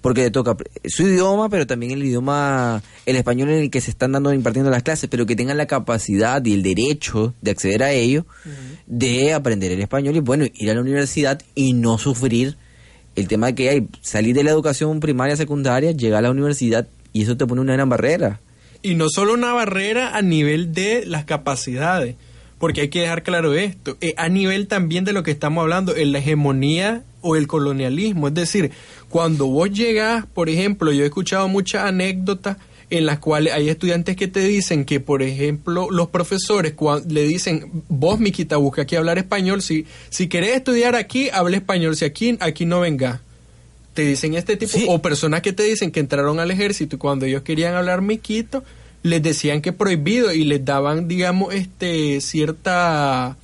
porque le toca su idioma, pero también el idioma, el español en el que se están dando impartiendo las clases, pero que tengan la capacidad y el derecho de acceder a ello, de aprender el español y bueno, ir a la universidad y no sufrir el tema de que hay salir de la educación primaria, secundaria, llegar a la universidad y eso te pone una gran barrera. Y no solo una barrera a nivel de las capacidades, porque hay que dejar claro esto, eh, a nivel también de lo que estamos hablando, en la hegemonía o el colonialismo. Es decir, cuando vos llegas, por ejemplo, yo he escuchado muchas anécdotas en las cuales hay estudiantes que te dicen que, por ejemplo, los profesores le dicen, vos, Miquita, busca aquí hablar español, si, si querés estudiar aquí, habla español, si aquí, aquí no venga. Te dicen este tipo, o personas que te dicen que entraron al ejército y cuando ellos querían hablar miquito, les decían que prohibido y les daban, digamos, este cierta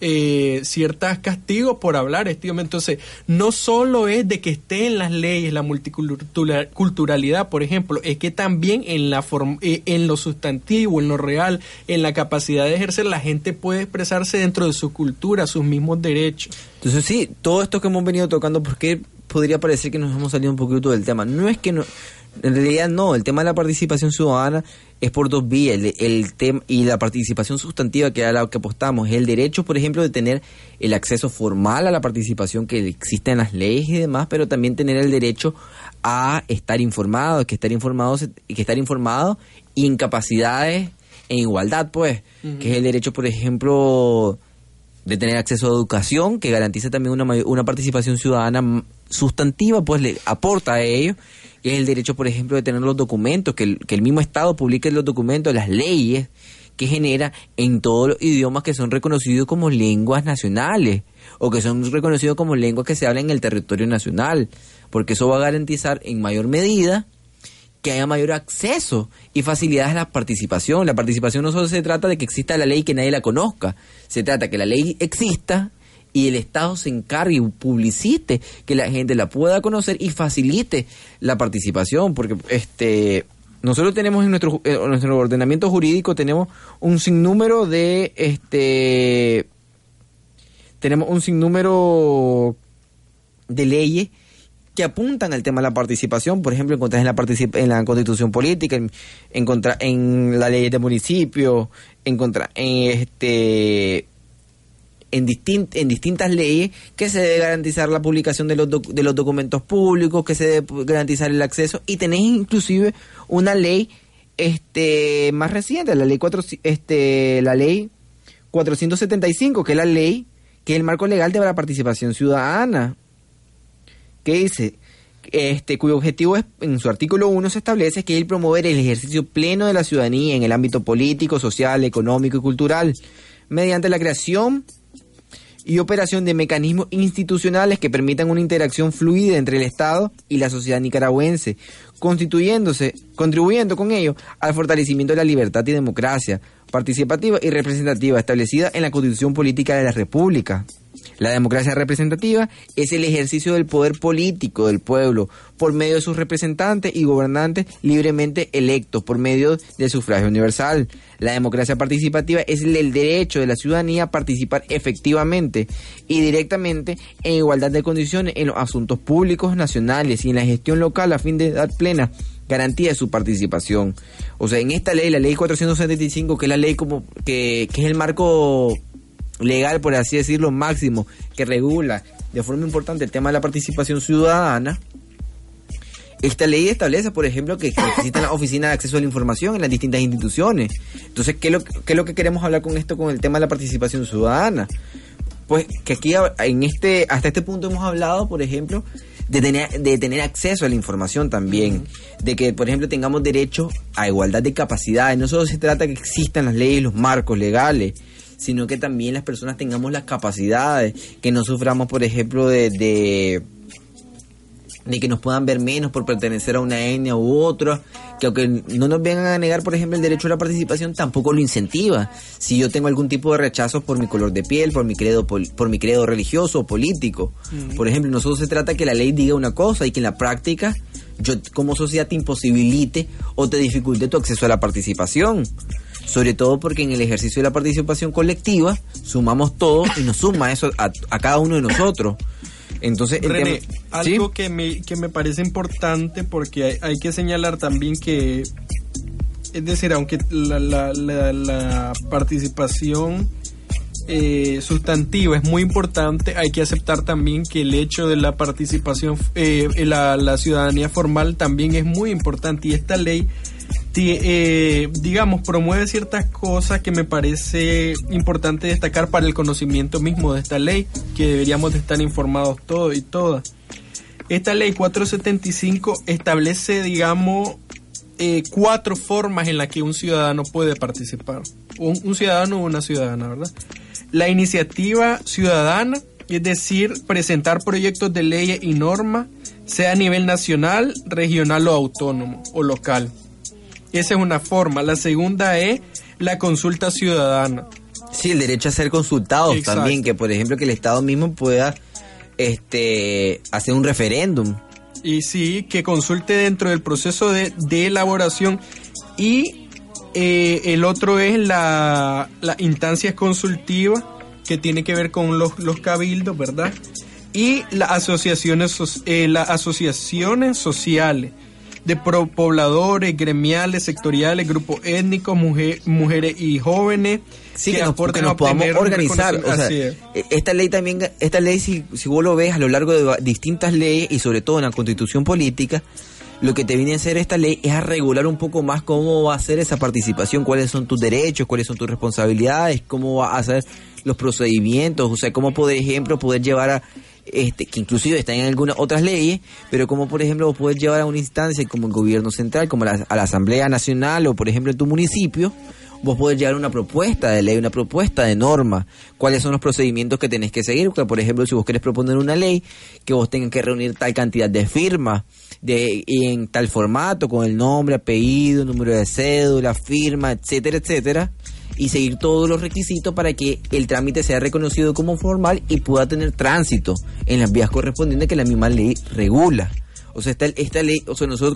eh, ciertas castigos por hablar este Entonces, no solo es de que esté en las leyes la multiculturalidad, por ejemplo, es que también en, la eh, en lo sustantivo, en lo real, en la capacidad de ejercer, la gente puede expresarse dentro de su cultura, sus mismos derechos. Entonces, sí, todo esto que hemos venido tocando, porque podría parecer que nos hemos salido un poquito del tema? No es que no en realidad no, el tema de la participación ciudadana es por dos vías, el, tema y la participación sustantiva que a la que apostamos, es el derecho, por ejemplo, de tener el acceso formal a la participación que existe en las leyes y demás, pero también tener el derecho a estar informado, que estar informado que estar informado y en capacidades en igualdad, pues, que es el derecho, por ejemplo, de tener acceso a educación, que garantiza también una, una participación ciudadana sustantiva, pues le aporta a ello es el derecho, por ejemplo, de tener los documentos, que el, que el mismo Estado publique los documentos, las leyes que genera en todos los idiomas que son reconocidos como lenguas nacionales o que son reconocidos como lenguas que se hablan en el territorio nacional, porque eso va a garantizar en mayor medida que haya mayor acceso y facilidades a la participación. La participación no solo se trata de que exista la ley y que nadie la conozca, se trata de que la ley exista y el Estado se encargue y publicite que la gente la pueda conocer y facilite la participación, porque este nosotros tenemos en nuestro, en nuestro ordenamiento jurídico tenemos un sinnúmero de este tenemos un sinnúmero de leyes que apuntan al tema de la participación, por ejemplo, encontrar en la, en la constitución política, en, en la ley de municipio, encontrar en este en, en distintas leyes que se debe garantizar la publicación de los, de los documentos públicos, que se debe garantizar el acceso y tenéis inclusive una ley este más reciente, la ley cuatro, este la ley 475, que es la ley que es el marco legal de la participación ciudadana que dice este, cuyo objetivo es, en su artículo 1 se establece que es promover el ejercicio pleno de la ciudadanía en el ámbito político, social, económico y cultural, mediante la creación y operación de mecanismos institucionales que permitan una interacción fluida entre el Estado y la sociedad nicaragüense, constituyéndose, contribuyendo con ello al fortalecimiento de la libertad y democracia participativa y representativa establecida en la Constitución Política de la República. La democracia representativa es el ejercicio del poder político del pueblo por medio de sus representantes y gobernantes libremente electos por medio del sufragio universal. La democracia participativa es el derecho de la ciudadanía a participar efectivamente y directamente en igualdad de condiciones en los asuntos públicos nacionales y en la gestión local a fin de dar plena garantía de su participación. O sea, en esta ley, la ley 475, que es la ley como que, que es el marco legal, por así decirlo, máximo, que regula de forma importante el tema de la participación ciudadana, esta ley establece, por ejemplo, que existen las oficinas de acceso a la información en las distintas instituciones. Entonces, ¿qué es, lo, ¿qué es lo que queremos hablar con esto, con el tema de la participación ciudadana? Pues que aquí, en este, hasta este punto hemos hablado, por ejemplo, de tener, de tener acceso a la información también, de que, por ejemplo, tengamos derecho a igualdad de capacidades. No solo se trata de que existan las leyes, los marcos legales, sino que también las personas tengamos las capacidades, que no suframos, por ejemplo, de, de, que nos puedan ver menos por pertenecer a una etnia u otra, que aunque no nos vengan a negar, por ejemplo, el derecho a la participación, tampoco lo incentiva. Si yo tengo algún tipo de rechazo por mi color de piel, por mi credo, por, mi credo religioso o político, por ejemplo, no solo se trata que la ley diga una cosa y que en la práctica yo como sociedad te imposibilite o te dificulte tu acceso a la participación sobre todo porque en el ejercicio de la participación colectiva sumamos todo y nos suma eso a, cada uno de nosotros. Entonces, René, algo que, me, que me parece importante porque hay, que señalar también que, es decir, aunque la, la, la, participación eh, sustantiva es muy importante, hay que aceptar también que el hecho de la participación, eh, la, la ciudadanía formal también es muy importante y esta ley eh, digamos, promueve ciertas cosas que me parece importante destacar para el conocimiento mismo de esta ley, que deberíamos de estar informados todos y todas. Esta ley 475 establece, digamos, eh, cuatro formas en las que un ciudadano puede participar. Un, un ciudadano o una ciudadana, ¿verdad? La iniciativa ciudadana, es decir, presentar proyectos de leyes y normas, sea a nivel nacional, regional o autónomo o local. Esa es una forma. La segunda es la consulta ciudadana. Sí, el derecho a ser consultados también, que por ejemplo que el Estado mismo pueda este hacer un referéndum. Y sí, que consulte dentro del proceso de, elaboración. Y eh, el otro es la, la instancia consultiva, que tiene que ver con los, los cabildos, ¿verdad? Y las asociaciones, eh, las asociaciones sociales de pobladores, gremiales, sectoriales, grupos étnicos, mujeres y jóvenes. Sí, que, nos, podamos organizar. E, esta ley también, esta ley, si, si vos lo ves a lo largo de distintas leyes y sobre todo en la constitución política, lo que te viene a hacer esta ley es a regular un poco más cómo va a ser esa participación, cuáles son tus derechos, cuáles son tus responsabilidades, cómo va a ser los procedimientos, o sea, cómo, por ejemplo, poder llevar a este, que inclusive están en algunas otras leyes, pero como por ejemplo vos podés llevar a una instancia como el gobierno central, como a la Asamblea Nacional o por ejemplo en tu municipio, vos podés llevar una propuesta de ley, una propuesta de norma, cuáles son los procedimientos que tenés que seguir, porque por ejemplo si vos querés proponer una ley, que vos tengas que reunir tal cantidad de firmas, de, en tal formato, con el nombre, apellido, número de cédula, firma, etcétera, etcétera, y seguir todos los requisitos para que el trámite sea reconocido como formal y pueda tener tránsito en las vías correspondientes que la misma ley regula. O sea, esta, esta ley, o sea, nosotros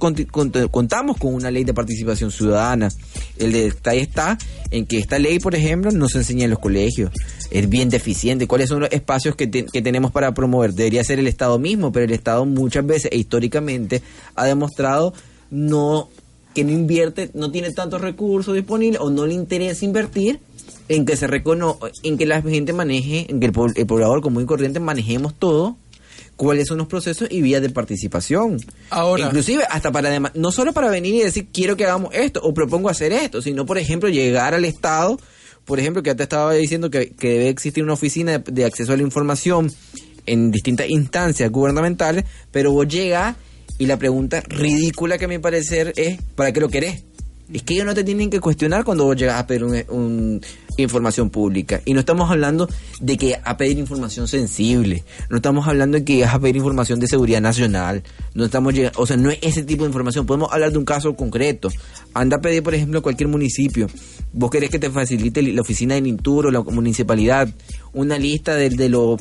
contamos con una ley de participación ciudadana. El detalle está en que esta ley, por ejemplo, no se enseña en los colegios. Es bien deficiente. ¿Cuáles son los espacios que, que tenemos para promover? Debería ser el Estado mismo, pero el Estado muchas veces e históricamente ha demostrado no que no invierte, no tiene tantos recursos disponibles o no le interesa invertir en que se recono en que la gente maneje, en que el, poblador común y corriente manejemos todo, cuáles son los procesos y vías de participación. Ahora, inclusive hasta para no solo para venir y decir quiero que hagamos esto o propongo hacer esto, sino por ejemplo llegar al Estado, por ejemplo que ya te estaba diciendo que, que debe existir una oficina de, acceso a la información en distintas instancias gubernamentales, pero vos llegas y la pregunta ridícula que a mi parecer es ¿para qué lo querés? Es que ellos no te tienen que cuestionar cuando vos llegas a pedir un, información pública. Y no estamos hablando de que a pedir información sensible. No estamos hablando de que vas a pedir información de seguridad nacional. No estamos o sea, no es ese tipo de información. Podemos hablar de un caso concreto. Anda a pedir, por ejemplo, a cualquier municipio. Vos querés que te facilite la oficina de Intur o la municipalidad una lista de, de los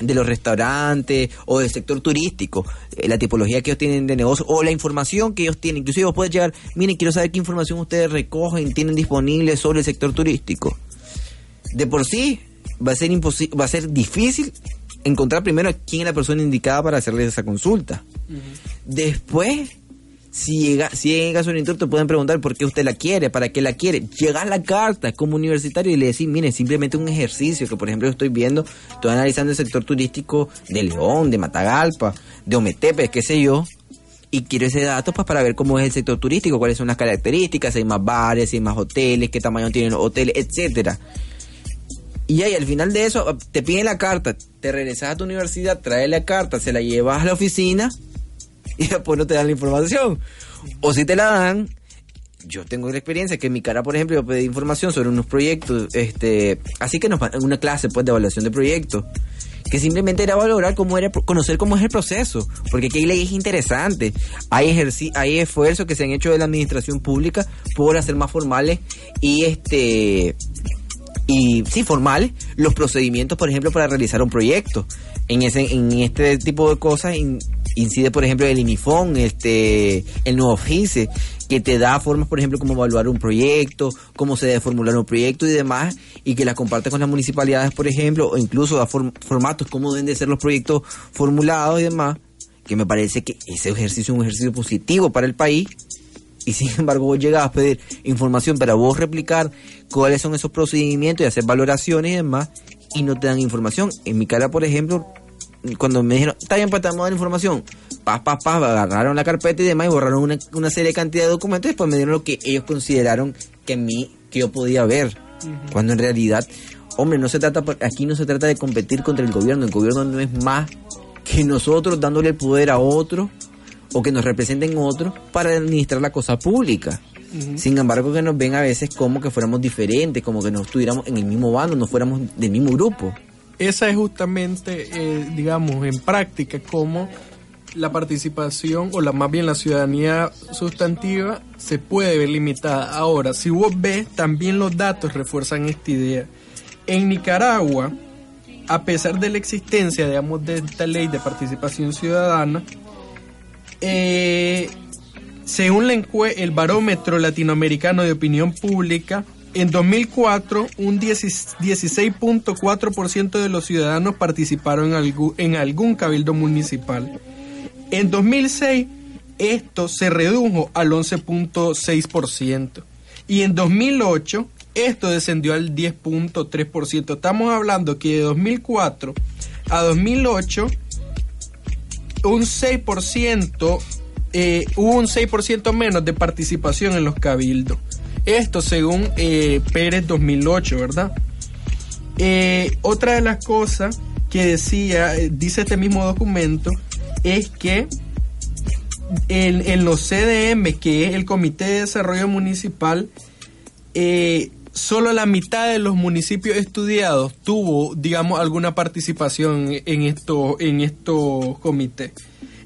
de los restaurantes o del sector turístico, eh, la tipología que ellos tienen de negocio o la información que ellos tienen. Inclusive vos puedes llegar, miren, quiero saber qué información ustedes recogen, tienen disponible sobre el sector turístico. De por sí va a ser imposible, va a ser difícil encontrar primero quién es la persona indicada para hacerles esa consulta. Después si llega, si llega su te pueden preguntar por qué usted la quiere, para qué la quiere. Llega la carta como universitario y le decís, mire, simplemente un ejercicio que, por ejemplo, yo estoy viendo, estoy analizando el sector turístico de León, de Matagalpa, de Ometepe, qué sé yo, y quiero ese dato pues para ver cómo es el sector turístico, cuáles son las características, si hay más bares, si hay más hoteles, qué tamaño tienen los hoteles, etcétera. Y ahí al final de eso te piden la carta, te regresas a tu universidad, traes la carta, se la llevas a la oficina y después no te dan la información. O si te la dan, yo tengo la experiencia que en mi cara, por ejemplo, yo pedí información sobre unos proyectos, este, así que nos una clase pues de evaluación de proyectos, que simplemente era valorar cómo era, conocer cómo es el proceso, porque aquí hay leyes interesantes, hay ejerci hay esfuerzos que se han hecho de la administración pública por hacer más formales y este y sí formales los procedimientos, por ejemplo, para realizar un proyecto. En ese en este tipo de cosas incide, por ejemplo, el INIFON, este, el nuevo FICE, que te da formas, por ejemplo, cómo evaluar un proyecto, cómo se debe formular un proyecto y demás, y que las comparte con las municipalidades, por ejemplo, o incluso da formatos, cómo deben de ser los proyectos formulados y demás, que me parece que ese ejercicio es un ejercicio positivo para el país, y sin embargo vos llegas a pedir información para vos replicar cuáles son esos procedimientos y hacer valoraciones y demás, y no te dan información. En mi cara, por ejemplo, cuando me dijeron, está bien, pues te la información, paz, paz, paz, agarraron la carpeta y demás y borraron una, una serie de cantidad de documentos y después me dieron lo que ellos consideraron que mí, que yo podía ver. Cuando en realidad, hombre, no se trata, aquí no se trata de competir contra el gobierno, el gobierno no es más que nosotros dándole el poder a otro o que nos representen otros para administrar la cosa pública. Sin embargo, que nos ven a veces como que fuéramos diferentes, como que no estuviéramos en el mismo bando, no fuéramos del mismo grupo esa es justamente, eh, digamos, en práctica cómo la participación o la más bien la ciudadanía sustantiva se puede ver limitada. Ahora, si vos ves, también los datos refuerzan esta idea. En Nicaragua, a pesar de la existencia, digamos, de esta ley de participación ciudadana, eh, según la el barómetro latinoamericano de opinión pública, en 2004, un 16.4% de los ciudadanos participaron en, algún cabildo municipal. En 2006, esto se redujo al 11.6%. Y en 2008, esto descendió al 10.3%. Estamos hablando que de 2004 a 2008, un 6%, eh, hubo un 6% menos de participación en los cabildos. Esto según eh, Pérez 2008, ¿verdad? Eh, otra de las cosas que decía, eh, dice este mismo documento, es que en, los CDM, que es el Comité de Desarrollo Municipal, solo la mitad de los municipios estudiados tuvo, digamos, alguna participación en, esto, en estos comités.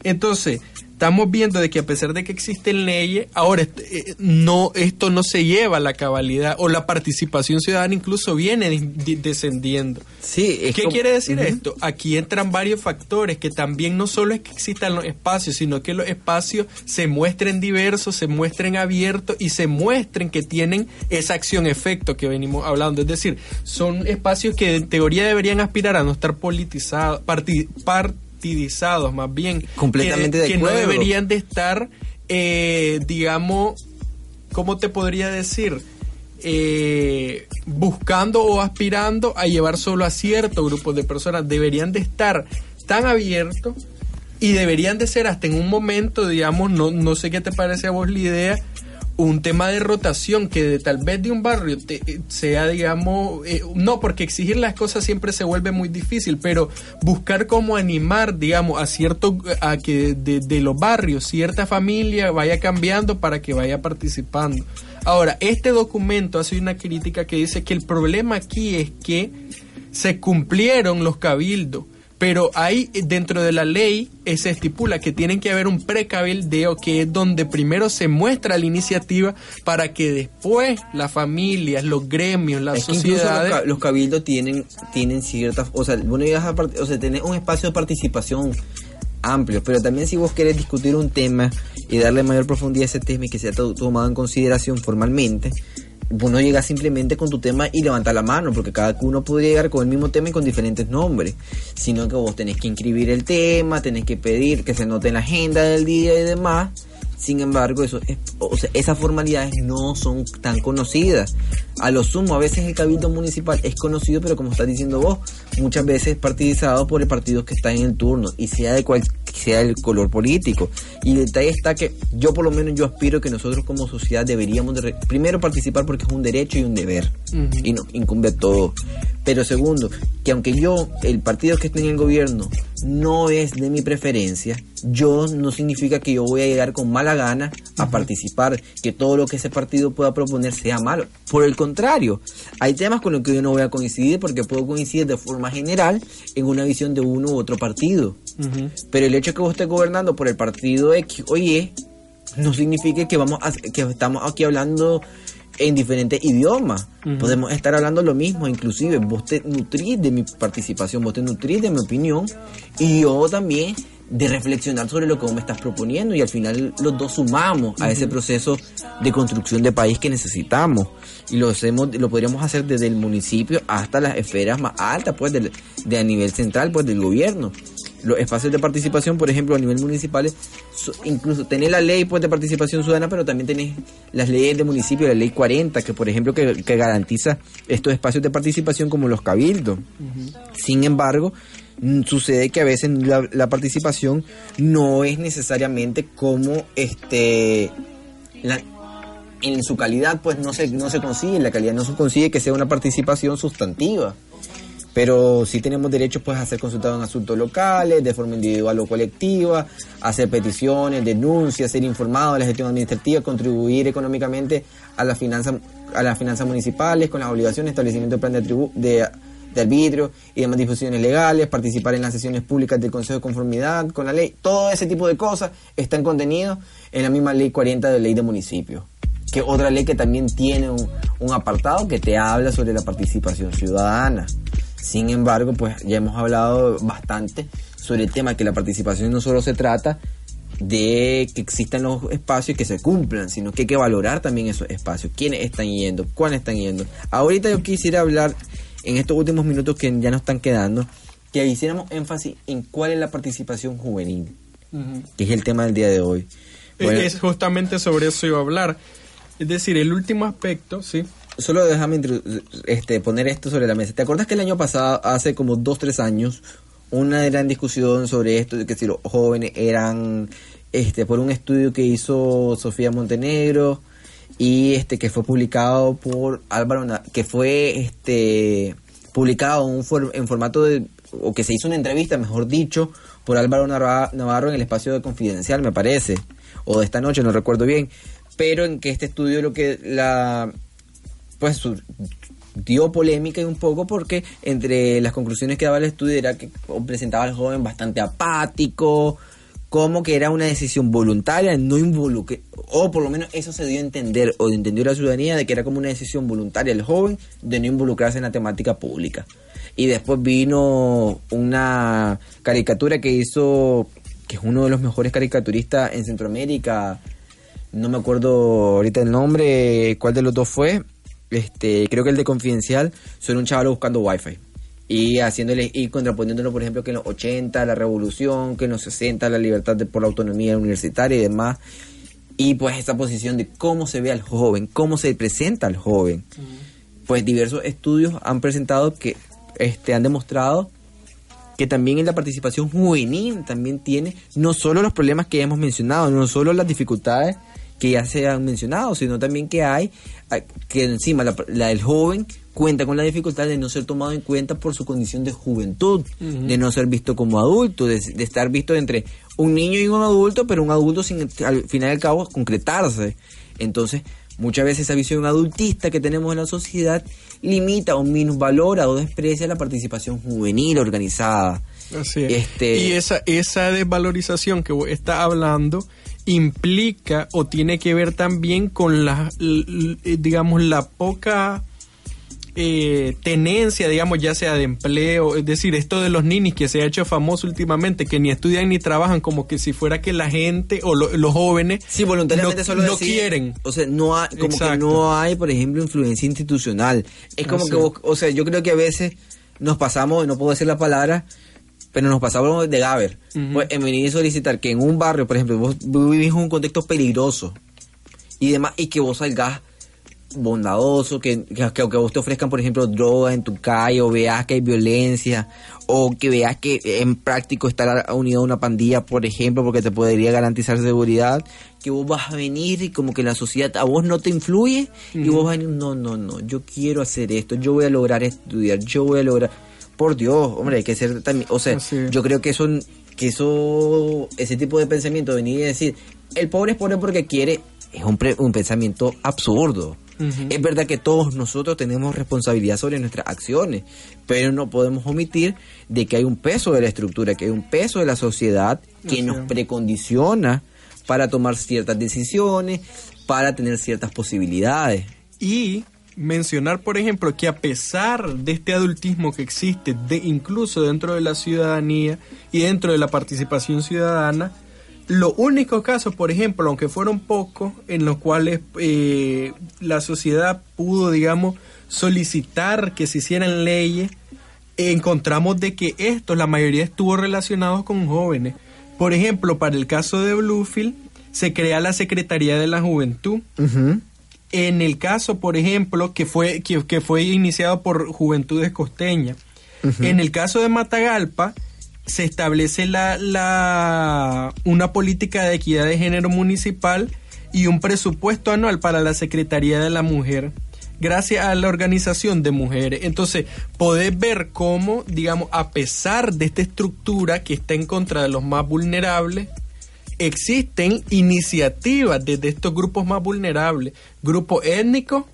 Entonces, estamos viendo de que a pesar de que existen leyes, ahora eh, no esto no se lleva a la cabalidad o la participación ciudadana incluso viene descendiendo. Sí, ¿Qué quiere decir esto? Aquí entran varios factores que también no solo es que existan los espacios, sino que los espacios se muestren diversos, se muestren abiertos y se muestren que tienen esa acción-efecto que venimos hablando. Es decir, son espacios que en teoría deberían aspirar a no estar politizados, partidizados más bien. Completamente que, de que no deberían de estar, eh, digamos, ¿cómo te podría decir? Eh, buscando o aspirando a llevar solo a ciertos grupos de personas. Deberían de estar tan abiertos y deberían de ser hasta en un momento, digamos, no, no sé qué te parece a vos la idea, un tema de rotación que de, tal vez de un barrio eh, sea, digamos, eh, no, porque exigir las cosas siempre se vuelve muy difícil, pero buscar cómo animar, digamos, a cierto, a que de, de los barrios cierta familia vaya cambiando para que vaya participando. Ahora, este documento hace una crítica que dice que el problema aquí es que se cumplieron los cabildos pero ahí dentro de la ley eh, se estipula que tienen que haber un precabildeo que es donde primero se muestra la iniciativa para que después las familias, los gremios, las sociedades... los, cabildos tienen, tienen ciertas... O sea, bueno, a, o sea, tener un espacio de participación amplio, pero también si vos querés discutir un tema y darle mayor profundidad a ese tema y que sea tomado en consideración formalmente, vos no llegas simplemente con tu tema y levantar la mano, porque cada uno puede llegar con el mismo tema y con diferentes nombres, sino que vos tenés que inscribir el tema, tenés que pedir que se note en la agenda del día y demás. Sin embargo, eso o sea, esas formalidades no son tan conocidas. A lo sumo, a veces el cabildo municipal es conocido, pero como estás diciendo vos, muchas veces partidizado por el partido que está en el turno, y sea de cual sea el color político. Y el detalle está que yo por lo menos yo aspiro que nosotros como sociedad deberíamos de primero participar porque es un derecho y un deber y nos incumbe a todos. Pero segundo, que aunque yo, el partido que esté en el gobierno, no es de mi preferencia, yo no significa que yo voy a llegar con mala gana a participar, que todo lo que ese partido pueda proponer sea malo. Por el contrario, hay temas con los que yo no voy a coincidir porque puedo coincidir de forma general en una visión de uno u otro partido. Pero el hecho de que vos estés gobernando por el partido X oye, no significa que vamos a, que estamos aquí hablando en diferentes idiomas. Podemos estar hablando lo mismo, inclusive vos te nutrís de mi participación, vos te nutrís de mi opinión y yo también de reflexionar sobre lo que vos me estás proponiendo y al final los dos sumamos a ese proceso de construcción de país que necesitamos. Y lo hacemos lo podríamos hacer desde el municipio hasta las esferas más altas pues de a nivel central pues del gobierno los espacios de participación, por ejemplo, a nivel municipal, incluso tenés la ley pues, de participación ciudadana, pero también tenés las leyes de municipio, la ley 40, que por ejemplo que, garantiza estos espacios de participación como los cabildos. Sin embargo, mm, sucede que a veces la, participación no es necesariamente como este en su calidad pues no se no se consigue, la calidad no se consigue que sea una participación sustantiva pero sí tenemos derecho pues a ser consultados en asuntos locales, de forma individual o colectiva, hacer peticiones, denuncias, ser informados de la gestión administrativa, contribuir económicamente a las finanzas a las finanzas municipales con las obligaciones, establecimiento de plan de, de, arbitrio y demás disposiciones legales, participar en las sesiones públicas del Consejo de Conformidad con la ley, todo ese tipo de cosas están contenidos en la misma ley 40 de ley de municipios que otra ley que también tiene un apartado que te habla sobre la participación ciudadana. Sin embargo, pues ya hemos hablado bastante sobre el tema que la participación no solo se trata de que existan los espacios que se cumplan, sino que hay que valorar también esos espacios, quiénes están yendo, cuáles están yendo. Ahorita yo quisiera hablar en estos últimos minutos que ya nos están quedando, que hiciéramos énfasis en cuál es la participación juvenil, que es el tema del día de hoy. es justamente sobre eso iba a hablar. Es decir, el último aspecto, sí, solo déjame este, poner esto sobre la mesa. ¿Te acuerdas que el año pasado, hace como dos, tres años, una gran discusión sobre esto, de que si los jóvenes eran, este, por un estudio que hizo Sofía Montenegro y este que fue publicado por Álvaro, que fue este publicado en, en formato de, o que se hizo una entrevista, mejor dicho, por Álvaro Navarro en el espacio de Confidencial, me parece, o de esta noche, no recuerdo bien, pero en que este estudio lo que la pues dio polémica un poco porque entre las conclusiones que daba el estudio era que presentaba al joven bastante apático, como que era una decisión voluntaria, no involucre, o por lo menos eso se dio a entender, o entendió la ciudadanía de que era como una decisión voluntaria el joven de no involucrarse en la temática pública. Y después vino una caricatura que hizo, que es uno de los mejores caricaturistas en Centroamérica, no me acuerdo ahorita el nombre, cuál de los dos fue, este, creo que el de Confidencial, son un chaval buscando wifi. Y haciéndole y contraponiéndolo por ejemplo que en los 80 la revolución que en los 60 la libertad de, por la autonomía universitaria y demás. Y pues esta posición de cómo se ve al joven cómo se presenta al joven. Pues diversos estudios han presentado que este han demostrado que también en la participación juvenil también tiene no solo los problemas que hemos mencionado no solo las dificultades que ya se han mencionado, sino también que hay, que encima la, la, el joven cuenta con la dificultad de no ser tomado en cuenta por su condición de juventud, de no ser visto como adulto, de, estar visto entre un niño y un adulto, pero un adulto sin al final y al cabo concretarse. Entonces, muchas veces esa visión adultista que tenemos en la sociedad limita o minusvalora o desprecia la participación juvenil organizada. Así es. Este, y esa, esa desvalorización que está hablando implica o tiene que ver también con la, digamos, la poca eh, tenencia, digamos, ya sea de empleo, es decir, esto de los ninis que se ha hecho famoso últimamente, que ni estudian ni trabajan, como que si fuera que la gente o los jóvenes sí, voluntariamente no, solo no quieren. O sea, no hay, como que no hay, por ejemplo, influencia institucional. Es como que, o sea, yo creo que a veces nos pasamos, no puedo decir la palabra, pero nos pasamos de Gaber. pues, en venir a solicitar que en un barrio, por ejemplo, vos vivís en un contexto peligroso y demás, y que vos salgas bondadoso, que, que, que, vos te ofrezcan, por ejemplo, droga en tu calle, o veas que hay violencia, o que veas que en práctico estar unido a una pandilla, por ejemplo, porque te podría garantizar seguridad, que vos vas a venir y como que la sociedad a vos no te influye, y vos vas a venir, no, no, no, yo quiero hacer esto, yo voy a lograr estudiar, yo voy a lograr por Dios, hombre, hay que ser también, o sea, yo creo que eso, que eso, ese tipo de pensamiento, venir y decir, el pobre es pobre porque quiere, es un, un pensamiento absurdo. Es verdad que todos nosotros tenemos responsabilidad sobre nuestras acciones, pero no podemos omitir de que hay un peso de la estructura, que hay un peso de la sociedad que nos precondiciona para tomar ciertas decisiones, para tener ciertas posibilidades. Y mencionar, por ejemplo, que a pesar de este adultismo que existe, de, incluso dentro de la ciudadanía y dentro de la participación ciudadana, los únicos casos, por ejemplo, aunque fueron pocos, en los cuales eh, la sociedad pudo, digamos, solicitar que se hicieran leyes, encontramos de que esto, la mayoría estuvo relacionados con jóvenes. Por ejemplo, para el caso de Bluefield, se crea la Secretaría de la Juventud. En el caso, por ejemplo, que fue, que, fue iniciado por Juventudes Costeñas. En el caso de Matagalpa, se establece la, la, una política de equidad de género municipal y un presupuesto anual para la Secretaría de la Mujer gracias a la organización de mujeres. Entonces, podés ver cómo, digamos, a pesar de esta estructura que está en contra de los más vulnerables, existen iniciativas desde estos grupos más vulnerables, grupos étnicos,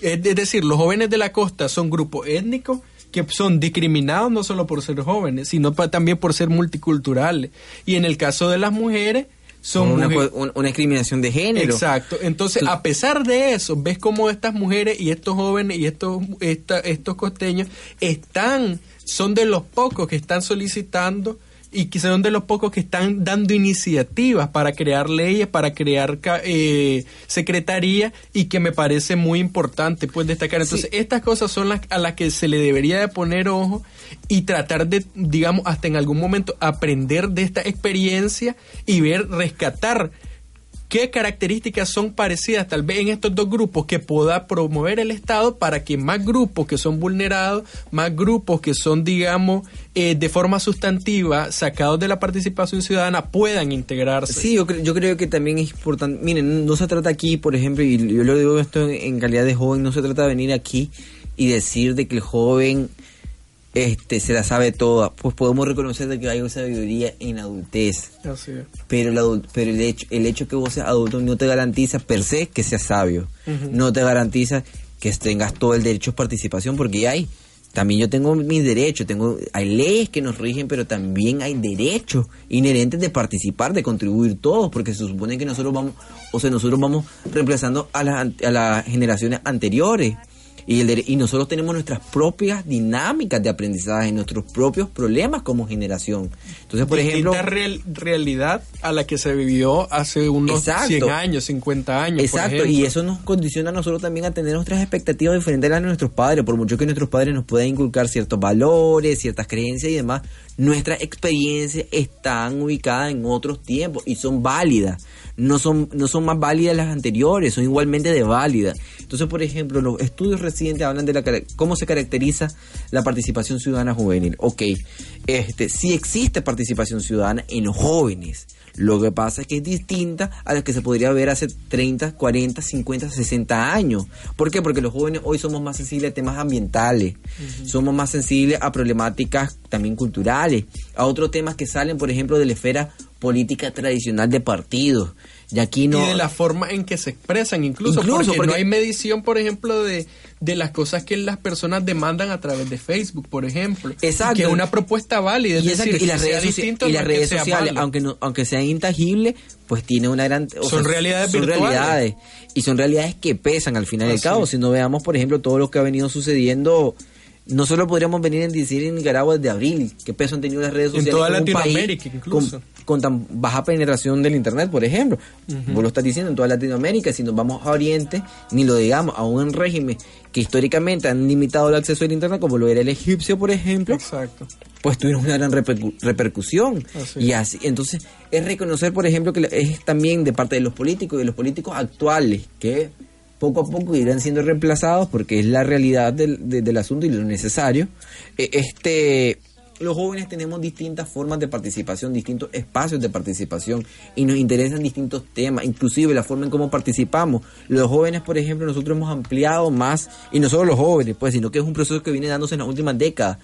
es decir, los jóvenes de la costa son grupos étnicos que son discriminados no solo por ser jóvenes, sino también por ser multiculturales. Y en el caso de las mujeres, son una, una, discriminación de género. Exacto. Entonces, a pesar de eso, ves cómo estas mujeres y estos jóvenes y estos, estos costeños están, son de los pocos que están solicitando y que son de los pocos que están dando iniciativas para crear leyes, para crear eh, secretaría y que me parece muy importante pues destacar. Entonces, estas cosas son las a las que se le debería de poner ojo y tratar de, digamos, hasta en algún momento aprender de esta experiencia y ver, rescatar qué características son parecidas tal vez en estos dos grupos que pueda promover el Estado para que más grupos que son vulnerados, más grupos que son, digamos, eh, de forma sustantiva, sacados de la participación ciudadana, puedan integrarse. Sí, yo, yo creo que también es importante, miren, no se trata aquí, por ejemplo, y yo lo digo esto en calidad de joven, no se trata de venir aquí y decir de que el joven este se la sabe toda, pues podemos reconocer de que hay sabiduría en adultez. Pero, el, pero el hecho el hecho que vos seas adulto no te garantiza per se que seas sabio. No te garantiza que tengas todo el derecho a participación porque hay también yo tengo mis derechos, tengo, hay leyes que nos rigen, pero también hay derechos inherentes de participar, de contribuir todos, porque se supone que nosotros vamos, o sea, nosotros vamos reemplazando a las, a las generaciones anteriores. Y, el, y nosotros tenemos nuestras propias dinámicas de aprendizaje, nuestros propios problemas como generación. Entonces, por ejemplo... real, realidad a la que se vivió hace unos 100 años, 50 años. Exacto, y eso nos condiciona a nosotros también a tener nuestras expectativas diferentes a las de nuestros padres, por mucho que nuestros padres nos puedan inculcar ciertos valores, ciertas creencias y demás, nuestras experiencias están ubicadas en otros tiempos y son válidas no son, no son más válidas las anteriores, son igualmente de válidas. Entonces, por ejemplo, los estudios recientes hablan de la, cómo se caracteriza la participación ciudadana juvenil. Ok, este, sí existe participación ciudadana en los jóvenes. Lo que pasa es que es distinta a la que se podría ver hace 30, 40, 50, 60 años. ¿Por qué? Porque los jóvenes hoy somos más sensibles a temas ambientales, somos más sensibles a problemáticas también culturales, a otros temas que salen, por ejemplo, de la esfera política tradicional de partidos. Y aquí no. Y de la forma en que se expresan, incluso, porque, no hay medición, por ejemplo, de, de las cosas que las personas demandan a través de Facebook, por ejemplo. Exacto. que es una propuesta válida. y, las redes, sociales, aunque, no, aunque sean intangibles, pues tiene una gran... son realidades son realidades. Y son realidades que pesan al final del cabo. Si no veamos, por ejemplo, todo lo que ha venido sucediendo no solo podríamos venir a decir en Nicaragua desde abril, qué peso han tenido las redes sociales en toda Latinoamérica incluso con tan baja penetración del Internet, por ejemplo. Vos lo estás diciendo en toda Latinoamérica, si nos vamos a Oriente, ni lo digamos, aún en régimen que históricamente han limitado el acceso al Internet, como lo era el egipcio, por ejemplo. Exacto. Pues tuvieron una gran repercusión. Y así, entonces, es reconocer, por ejemplo, que es también de parte de los políticos y de los políticos actuales, que poco a poco irán siendo reemplazados porque es la realidad del, del asunto y lo necesario. E, este los jóvenes tenemos distintas formas de participación, distintos espacios de participación y nos interesan distintos temas, inclusive la forma en cómo participamos. Los jóvenes, por ejemplo, nosotros hemos ampliado más, y no solo los jóvenes, pues, sino que es un proceso que viene dándose en las últimas décadas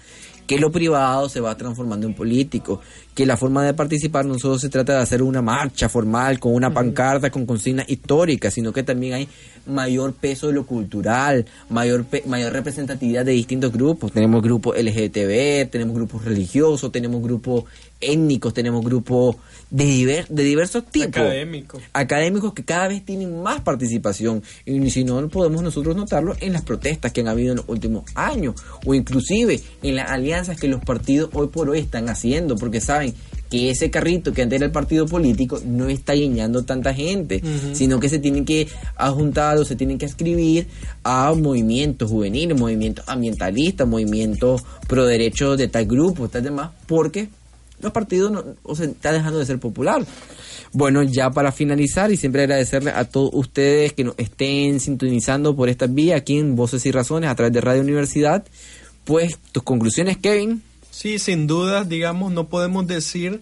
que lo privado se va transformando en político, que la forma de participar no solo se trata de hacer una marcha formal con una pancarta con consignas históricas, sino que también hay mayor peso de lo cultural, mayor mayor representatividad de distintos grupos. Tenemos grupos LGTB, tenemos grupos religiosos, tenemos grupos étnicos, tenemos grupos de, de diversos tipos. Académicos. Académicos que cada vez tienen más participación. Y si no, podemos nosotros notarlo en las protestas que han habido en los últimos años. O inclusive en las alianzas que los partidos hoy por hoy están haciendo. Porque saben que ese carrito que antes era el partido político no está llenando tanta gente, sino que se tienen que juntar o se tienen que escribir a movimientos juveniles, movimientos ambientalistas, movimientos pro derechos de tal grupo, tal demás, porque los partidos no, o sea, está dejando de ser popular. Bueno, ya para finalizar y siempre agradecerle a todos ustedes que nos estén sintonizando por esta vía aquí en Voces y Razones a través de Radio Universidad. Pues tus conclusiones, Kevin. Sí, sin duda, digamos, no podemos decir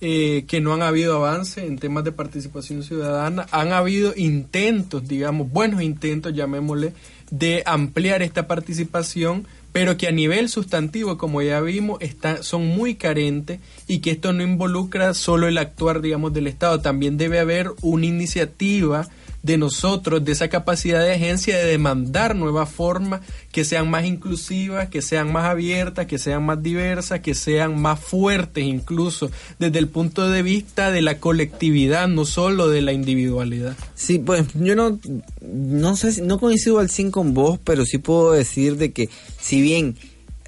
eh, que no han habido avance en temas de participación ciudadana. Han habido intentos, digamos, buenos intentos, llamémosle, de ampliar esta participación pero que a nivel sustantivo, como ya vimos, está, son muy carentes y que esto no involucra solo el actuar, digamos, del Estado, también debe haber una iniciativa de nosotros, de esa capacidad de agencia de demandar nuevas formas que sean más inclusivas, que sean más abiertas, que sean más diversas, que sean más fuertes incluso desde el punto de vista de la colectividad, no solo de la individualidad. Sí, pues yo no, no sé, no coincido al 100 con vos, pero sí puedo decir de que si bien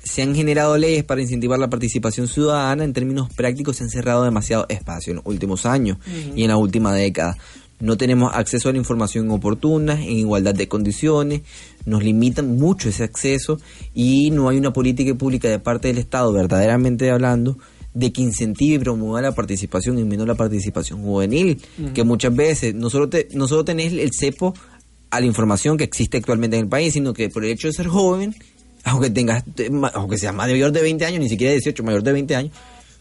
se han generado leyes para incentivar la participación ciudadana, en términos prácticos se han cerrado demasiado espacio en los últimos años y en la última década no tenemos acceso a la información oportuna, en igualdad de condiciones, nos limitan mucho ese acceso y no hay una política pública de parte del Estado, verdaderamente hablando, de que incentive y promueva la participación y menos la participación juvenil, que muchas veces no solo, te, no solo tenés el cepo a la información que existe actualmente en el país, sino que por el hecho de ser joven, aunque tengas, aunque seas mayor de 20 años, ni siquiera 18, mayor de 20 años,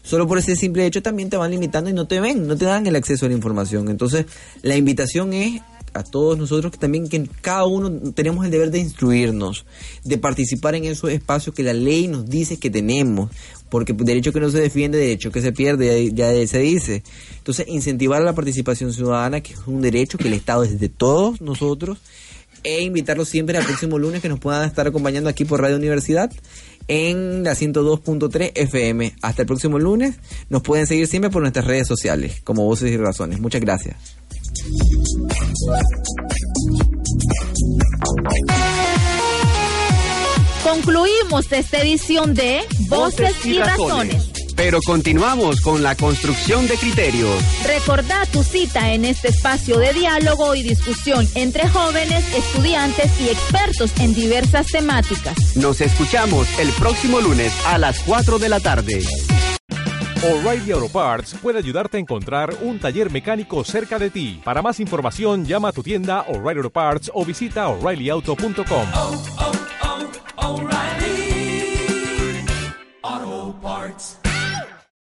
solo por ese simple hecho también te van limitando y no te ven, no te dan el acceso a la información. Entonces, la invitación es a todos nosotros que también que cada uno tenemos el deber de instruirnos, de participar en esos espacios que la ley nos dice que tenemos, porque derecho que no se defiende, derecho que se pierde, ya, se dice. Entonces, incentivar la participación ciudadana, que es un derecho que el Estado es de todos nosotros, e invitarlos siempre al próximo lunes que nos puedan estar acompañando aquí por Radio Universidad en la 102.3 FM. Hasta el próximo lunes. Nos pueden seguir siempre por nuestras redes sociales, como Voces y Razones. Muchas gracias. Concluimos esta edición de Voces y Razones. Pero continuamos con la construcción de criterios. Recordá tu cita en este espacio de diálogo y discusión entre jóvenes, estudiantes y expertos en diversas temáticas. Nos escuchamos el próximo lunes a las 4 de la tarde. O'Reilly Auto Parts puede ayudarte a encontrar un taller mecánico cerca de ti. Para más información, llama a tu tienda O'Reilly Auto Parts o visita oreillyauto.com.